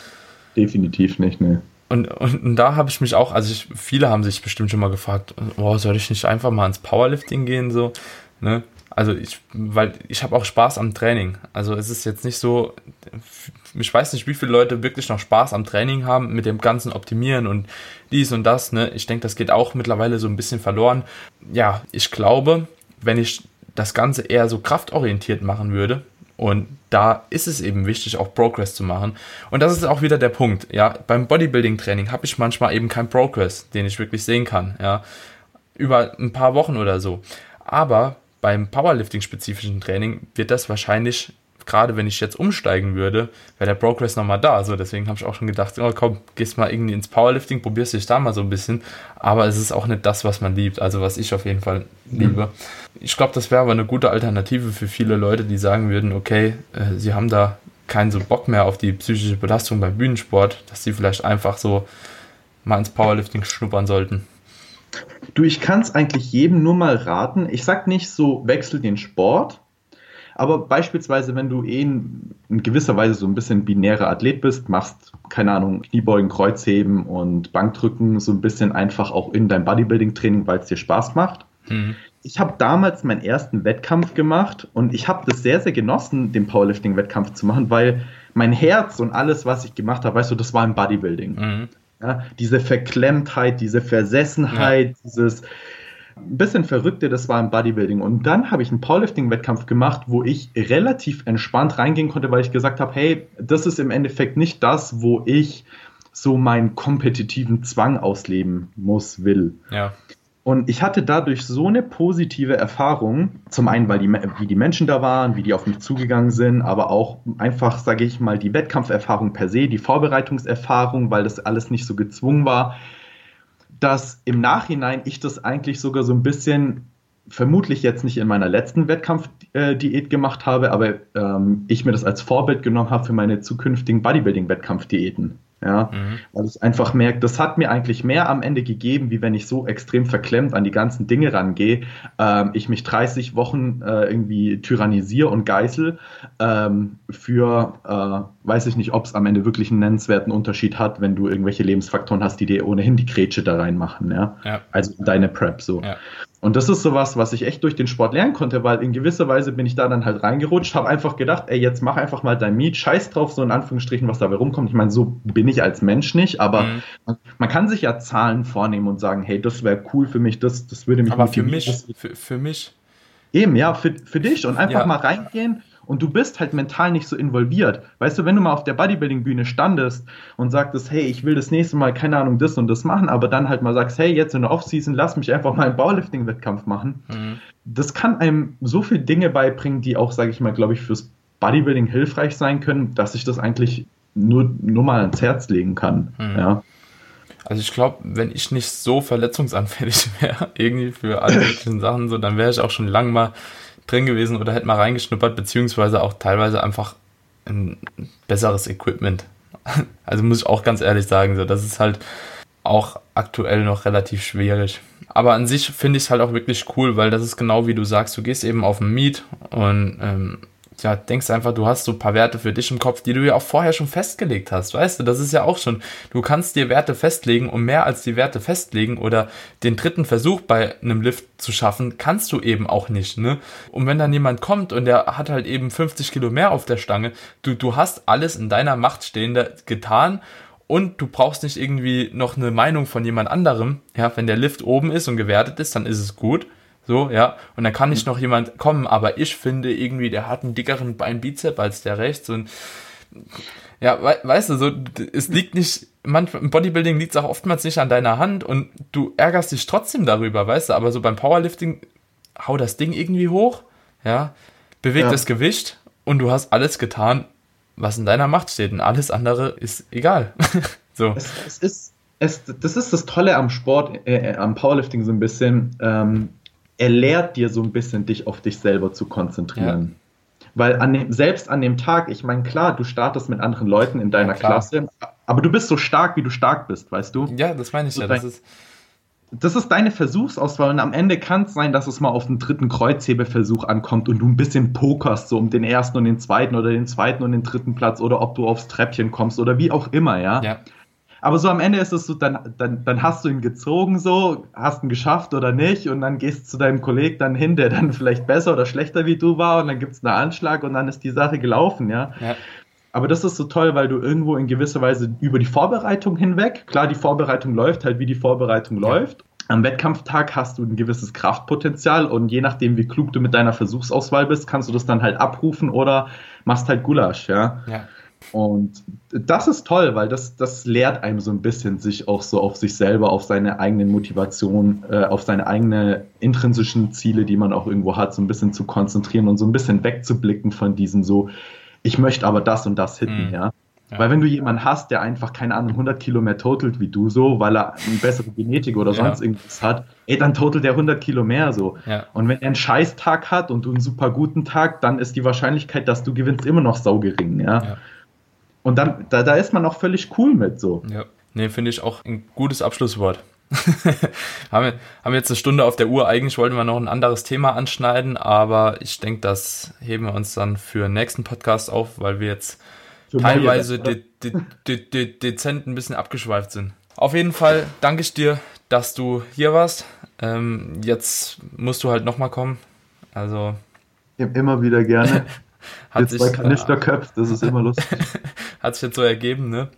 Definitiv nicht, ne. Und, und, und da habe ich mich auch, also ich, viele haben sich bestimmt schon mal gefragt, oh, soll ich nicht einfach mal ins Powerlifting gehen, so, ne? Also ich, weil ich habe auch Spaß am Training. Also es ist jetzt nicht so, ich weiß nicht, wie viele Leute wirklich noch Spaß am Training haben mit dem ganzen Optimieren und dies und das, ne? Ich denke, das geht auch mittlerweile so ein bisschen verloren. Ja, ich glaube, wenn ich das Ganze eher so kraftorientiert machen würde, und da ist es eben wichtig, auch Progress zu machen. Und das ist auch wieder der Punkt. Ja, beim Bodybuilding-Training habe ich manchmal eben keinen Progress, den ich wirklich sehen kann. Ja, über ein paar Wochen oder so. Aber beim Powerlifting-spezifischen Training wird das wahrscheinlich, gerade wenn ich jetzt umsteigen würde, wäre der Progress nochmal da. So, deswegen habe ich auch schon gedacht, oh komm, gehst mal irgendwie ins Powerlifting, probierst dich da mal so ein bisschen. Aber es ist auch nicht das, was man liebt, also was ich auf jeden Fall liebe. Ich glaube, das wäre aber eine gute Alternative für viele Leute, die sagen würden, okay, äh, sie haben da keinen so Bock mehr auf die psychische Belastung beim Bühnensport, dass sie vielleicht einfach so mal ins Powerlifting schnuppern sollten. Du, ich kann es eigentlich jedem nur mal raten. Ich sag nicht so, wechsel den Sport. Aber beispielsweise, wenn du eh in, in gewisser Weise so ein bisschen binärer Athlet bist, machst, keine Ahnung, Kniebeugen, Kreuzheben und Bankdrücken so ein bisschen einfach auch in dein Bodybuilding-Training, weil es dir Spaß macht. Mhm. Ich habe damals meinen ersten Wettkampf gemacht und ich habe das sehr, sehr genossen, den Powerlifting-Wettkampf zu machen, weil mein Herz und alles, was ich gemacht habe, weißt du, das war im Bodybuilding. Mhm. Ja, diese Verklemmtheit, diese Versessenheit, dieses ein bisschen Verrückte, das war im Bodybuilding. Und dann habe ich einen Powerlifting-Wettkampf gemacht, wo ich relativ entspannt reingehen konnte, weil ich gesagt habe, hey, das ist im Endeffekt nicht das, wo ich so meinen kompetitiven Zwang ausleben muss, will. Ja. Und ich hatte dadurch so eine positive Erfahrung. Zum einen, weil die, wie die Menschen da waren, wie die auf mich zugegangen sind, aber auch einfach, sage ich mal, die Wettkampferfahrung per se, die Vorbereitungserfahrung, weil das alles nicht so gezwungen war, dass im Nachhinein ich das eigentlich sogar so ein bisschen, vermutlich jetzt nicht in meiner letzten Wettkampfdiät gemacht habe, aber ähm, ich mir das als Vorbild genommen habe für meine zukünftigen Bodybuilding-Wettkampfdiäten. Ja, Mhm. weil ich einfach merke, das hat mir eigentlich mehr am Ende gegeben, wie wenn ich so extrem verklemmt an die ganzen Dinge rangehe. Ähm, ich mich 30 Wochen äh, irgendwie tyrannisiere und geißel ähm, für, äh, weiß ich nicht, ob es am Ende wirklich einen nennenswerten Unterschied hat, wenn du irgendwelche Lebensfaktoren hast, die dir ohnehin die Grätsche da reinmachen. Ja? Ja. Also deine Prep so. Ja. Und das ist sowas, was ich echt durch den Sport lernen konnte, weil in gewisser Weise bin ich da dann halt reingerutscht, habe einfach gedacht, ey, jetzt mach einfach mal dein Meet, scheiß drauf, so in Anführungsstrichen, was dabei rumkommt. Ich meine, so bin ich als Mensch nicht, aber Mhm. man, man kann sich ja Zahlen vornehmen und sagen, hey, das wäre cool für mich, das, das würde mich Aber für mich, für, für mich, Eben, ja, für, für dich und einfach Ja. mal reingehen und du bist halt mental nicht so involviert. Weißt du, wenn du mal auf der Bodybuilding-Bühne standest und sagtest, hey, ich will das nächste Mal, keine Ahnung, das und das machen, aber dann halt mal sagst, hey, jetzt in der Offseason, lass mich einfach mal einen Powerlifting-Wettkampf machen. Mhm. Das kann einem so viele Dinge beibringen, die auch, sage ich mal, glaube ich, fürs Bodybuilding hilfreich sein können, dass ich das eigentlich nur, nur mal ans Herz legen kann. Ja. Also ich glaube, wenn ich nicht so verletzungsanfällig wäre, irgendwie für alle möglichen Sachen, so, dann wäre ich auch schon lang mal drin gewesen oder hätte mal reingeschnuppert, beziehungsweise auch teilweise einfach ein besseres Equipment. Also muss ich auch ganz ehrlich sagen, so, das ist halt auch aktuell noch relativ schwierig. Aber an sich finde ich es halt auch wirklich cool, weil das ist genau wie du sagst, du gehst eben auf ein Meet und ähm, ja, denkst einfach, du hast so ein paar Werte für dich im Kopf, die du ja auch vorher schon festgelegt hast, weißt du, das ist ja auch schon, du kannst dir Werte festlegen und mehr als die Werte festlegen oder den dritten Versuch bei einem Lift zu schaffen, kannst du eben auch nicht, ne? Und wenn dann jemand kommt und der hat halt eben 50 Kilo mehr auf der Stange, du, du hast alles in deiner Macht Stehende getan und du brauchst nicht irgendwie noch eine Meinung von jemand anderem. Ja, wenn der Lift oben ist und gewertet ist, dann ist es gut. So, ja. Und dann kann nicht noch jemand kommen, aber ich finde irgendwie, der hat einen dickeren Beinbizep als der rechts und ja, we weißt du, so, es liegt nicht, manchmal, im Bodybuilding liegt es auch oftmals nicht an deiner Hand und du ärgerst dich trotzdem darüber, weißt du, aber so beim Powerlifting, hau das Ding irgendwie hoch, ja, beweg Ja. das Gewicht und du hast alles getan, was in deiner Macht steht und alles andere ist egal. so. Es, es ist, es, das ist das Tolle am Sport, äh, äh, am Powerlifting so ein bisschen. Ähm, er lehrt dir so ein bisschen, dich auf dich selber zu konzentrieren. Weil an dem, selbst an dem Tag, ich meine, klar, du startest mit anderen Leuten in deiner Ja. Klasse, aber du bist so stark, wie du stark bist, weißt du? Ja, das meine ich ja. Das ist, Das ist deine Versuchsauswahl und am Ende kann es sein, dass es mal auf den dritten Kreuzhebeversuch ankommt und du ein bisschen pokerst, so um den ersten und den zweiten oder den zweiten und den dritten Platz oder ob du aufs Treppchen kommst oder wie auch immer, ja. ja. Aber so am Ende ist es so, dann, dann, dann hast du ihn gezogen, so, hast ihn geschafft oder nicht, und dann gehst du zu deinem Kollegen dann hin, der dann vielleicht besser oder schlechter wie du war, und dann gibt es einen Anschlag und dann ist die Sache gelaufen, ja. Ja. Aber das ist so toll, weil du irgendwo in gewisser Weise über die Vorbereitung hinweg, klar, die Vorbereitung läuft halt, wie die Vorbereitung läuft. Am Wettkampftag hast du ein gewisses Kraftpotenzial und je nachdem, wie klug du mit deiner Versuchsauswahl bist, kannst du das dann halt abrufen oder machst halt Gulasch, ja. Ja. Und das ist toll, weil das, das lehrt einem so ein bisschen, sich auch so auf sich selber, auf seine eigenen Motivation, äh, auf seine eigenen intrinsischen Ziele, die man auch irgendwo hat, so ein bisschen zu konzentrieren und so ein bisschen wegzublicken von diesem so, ich möchte aber das und das hitten, Mhm. ja. Ja. Weil wenn du jemanden hast, der einfach, keine Ahnung, 100 Kilo mehr totelt wie du so, weil er eine bessere Genetik oder Ja. sonst irgendwas hat, ey, dann totelt der 100 Kilo mehr so. Ja. Und wenn er einen Scheißtag hat und du einen super guten Tag, dann ist die Wahrscheinlichkeit, dass du gewinnst, immer noch saugering, ja. Und dann, da, da ist man auch völlig cool mit so. Ja, nee, finde ich auch ein gutes Abschlusswort. haben, wir, haben jetzt eine Stunde auf der Uhr. Eigentlich wollten wir noch ein anderes Thema anschneiden, aber ich denke, das heben wir uns dann für den nächsten Podcast auf, weil wir jetzt Für teilweise de, de, de, de, dezent ein bisschen abgeschweift sind. Auf jeden Fall danke ich dir, dass du hier warst. Ähm, jetzt musst du halt nochmal kommen. Also Immer wieder gerne. hat Jetzt sich, bei Kanisterköpf, das ist immer lustig. hat sich jetzt so ergeben, ne?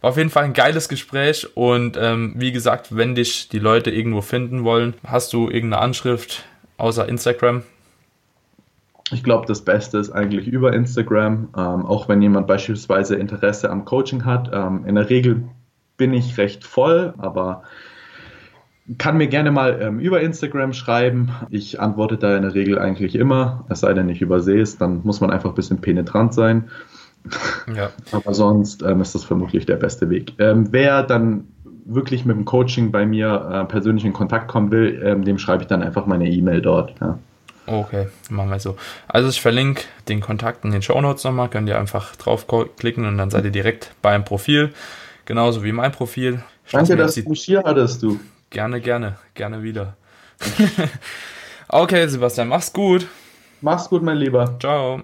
War auf jeden Fall ein geiles Gespräch und ähm, wie gesagt, wenn dich die Leute irgendwo finden wollen, hast du irgendeine Anschrift außer Instagram? Ich glaube, das Beste ist eigentlich über Instagram, ähm, auch wenn jemand beispielsweise Interesse am Coaching hat. Ähm, in der Regel bin ich recht voll, aber kann mir gerne mal ähm, über Instagram schreiben. Ich antworte da in der Regel eigentlich immer, es sei denn, ich übersehe es, dann muss man einfach ein bisschen penetrant sein. Ja. Aber sonst ähm, ist das vermutlich der beste Weg. Ähm, wer dann wirklich mit dem Coaching bei mir äh, persönlich in Kontakt kommen will, ähm, dem schreibe ich dann einfach meine E-Mail dort. Ja. Okay, machen wir so. Also ich verlinke den Kontakt in den Show Notes nochmal, könnt ihr einfach draufklicken und dann seid ihr direkt beim Profil, genauso wie mein Profil. Danke, dass du mich hier hattest, du. Gerne, gerne, gerne wieder. okay, Sebastian, mach's gut. Mach's gut, mein Lieber. Ciao.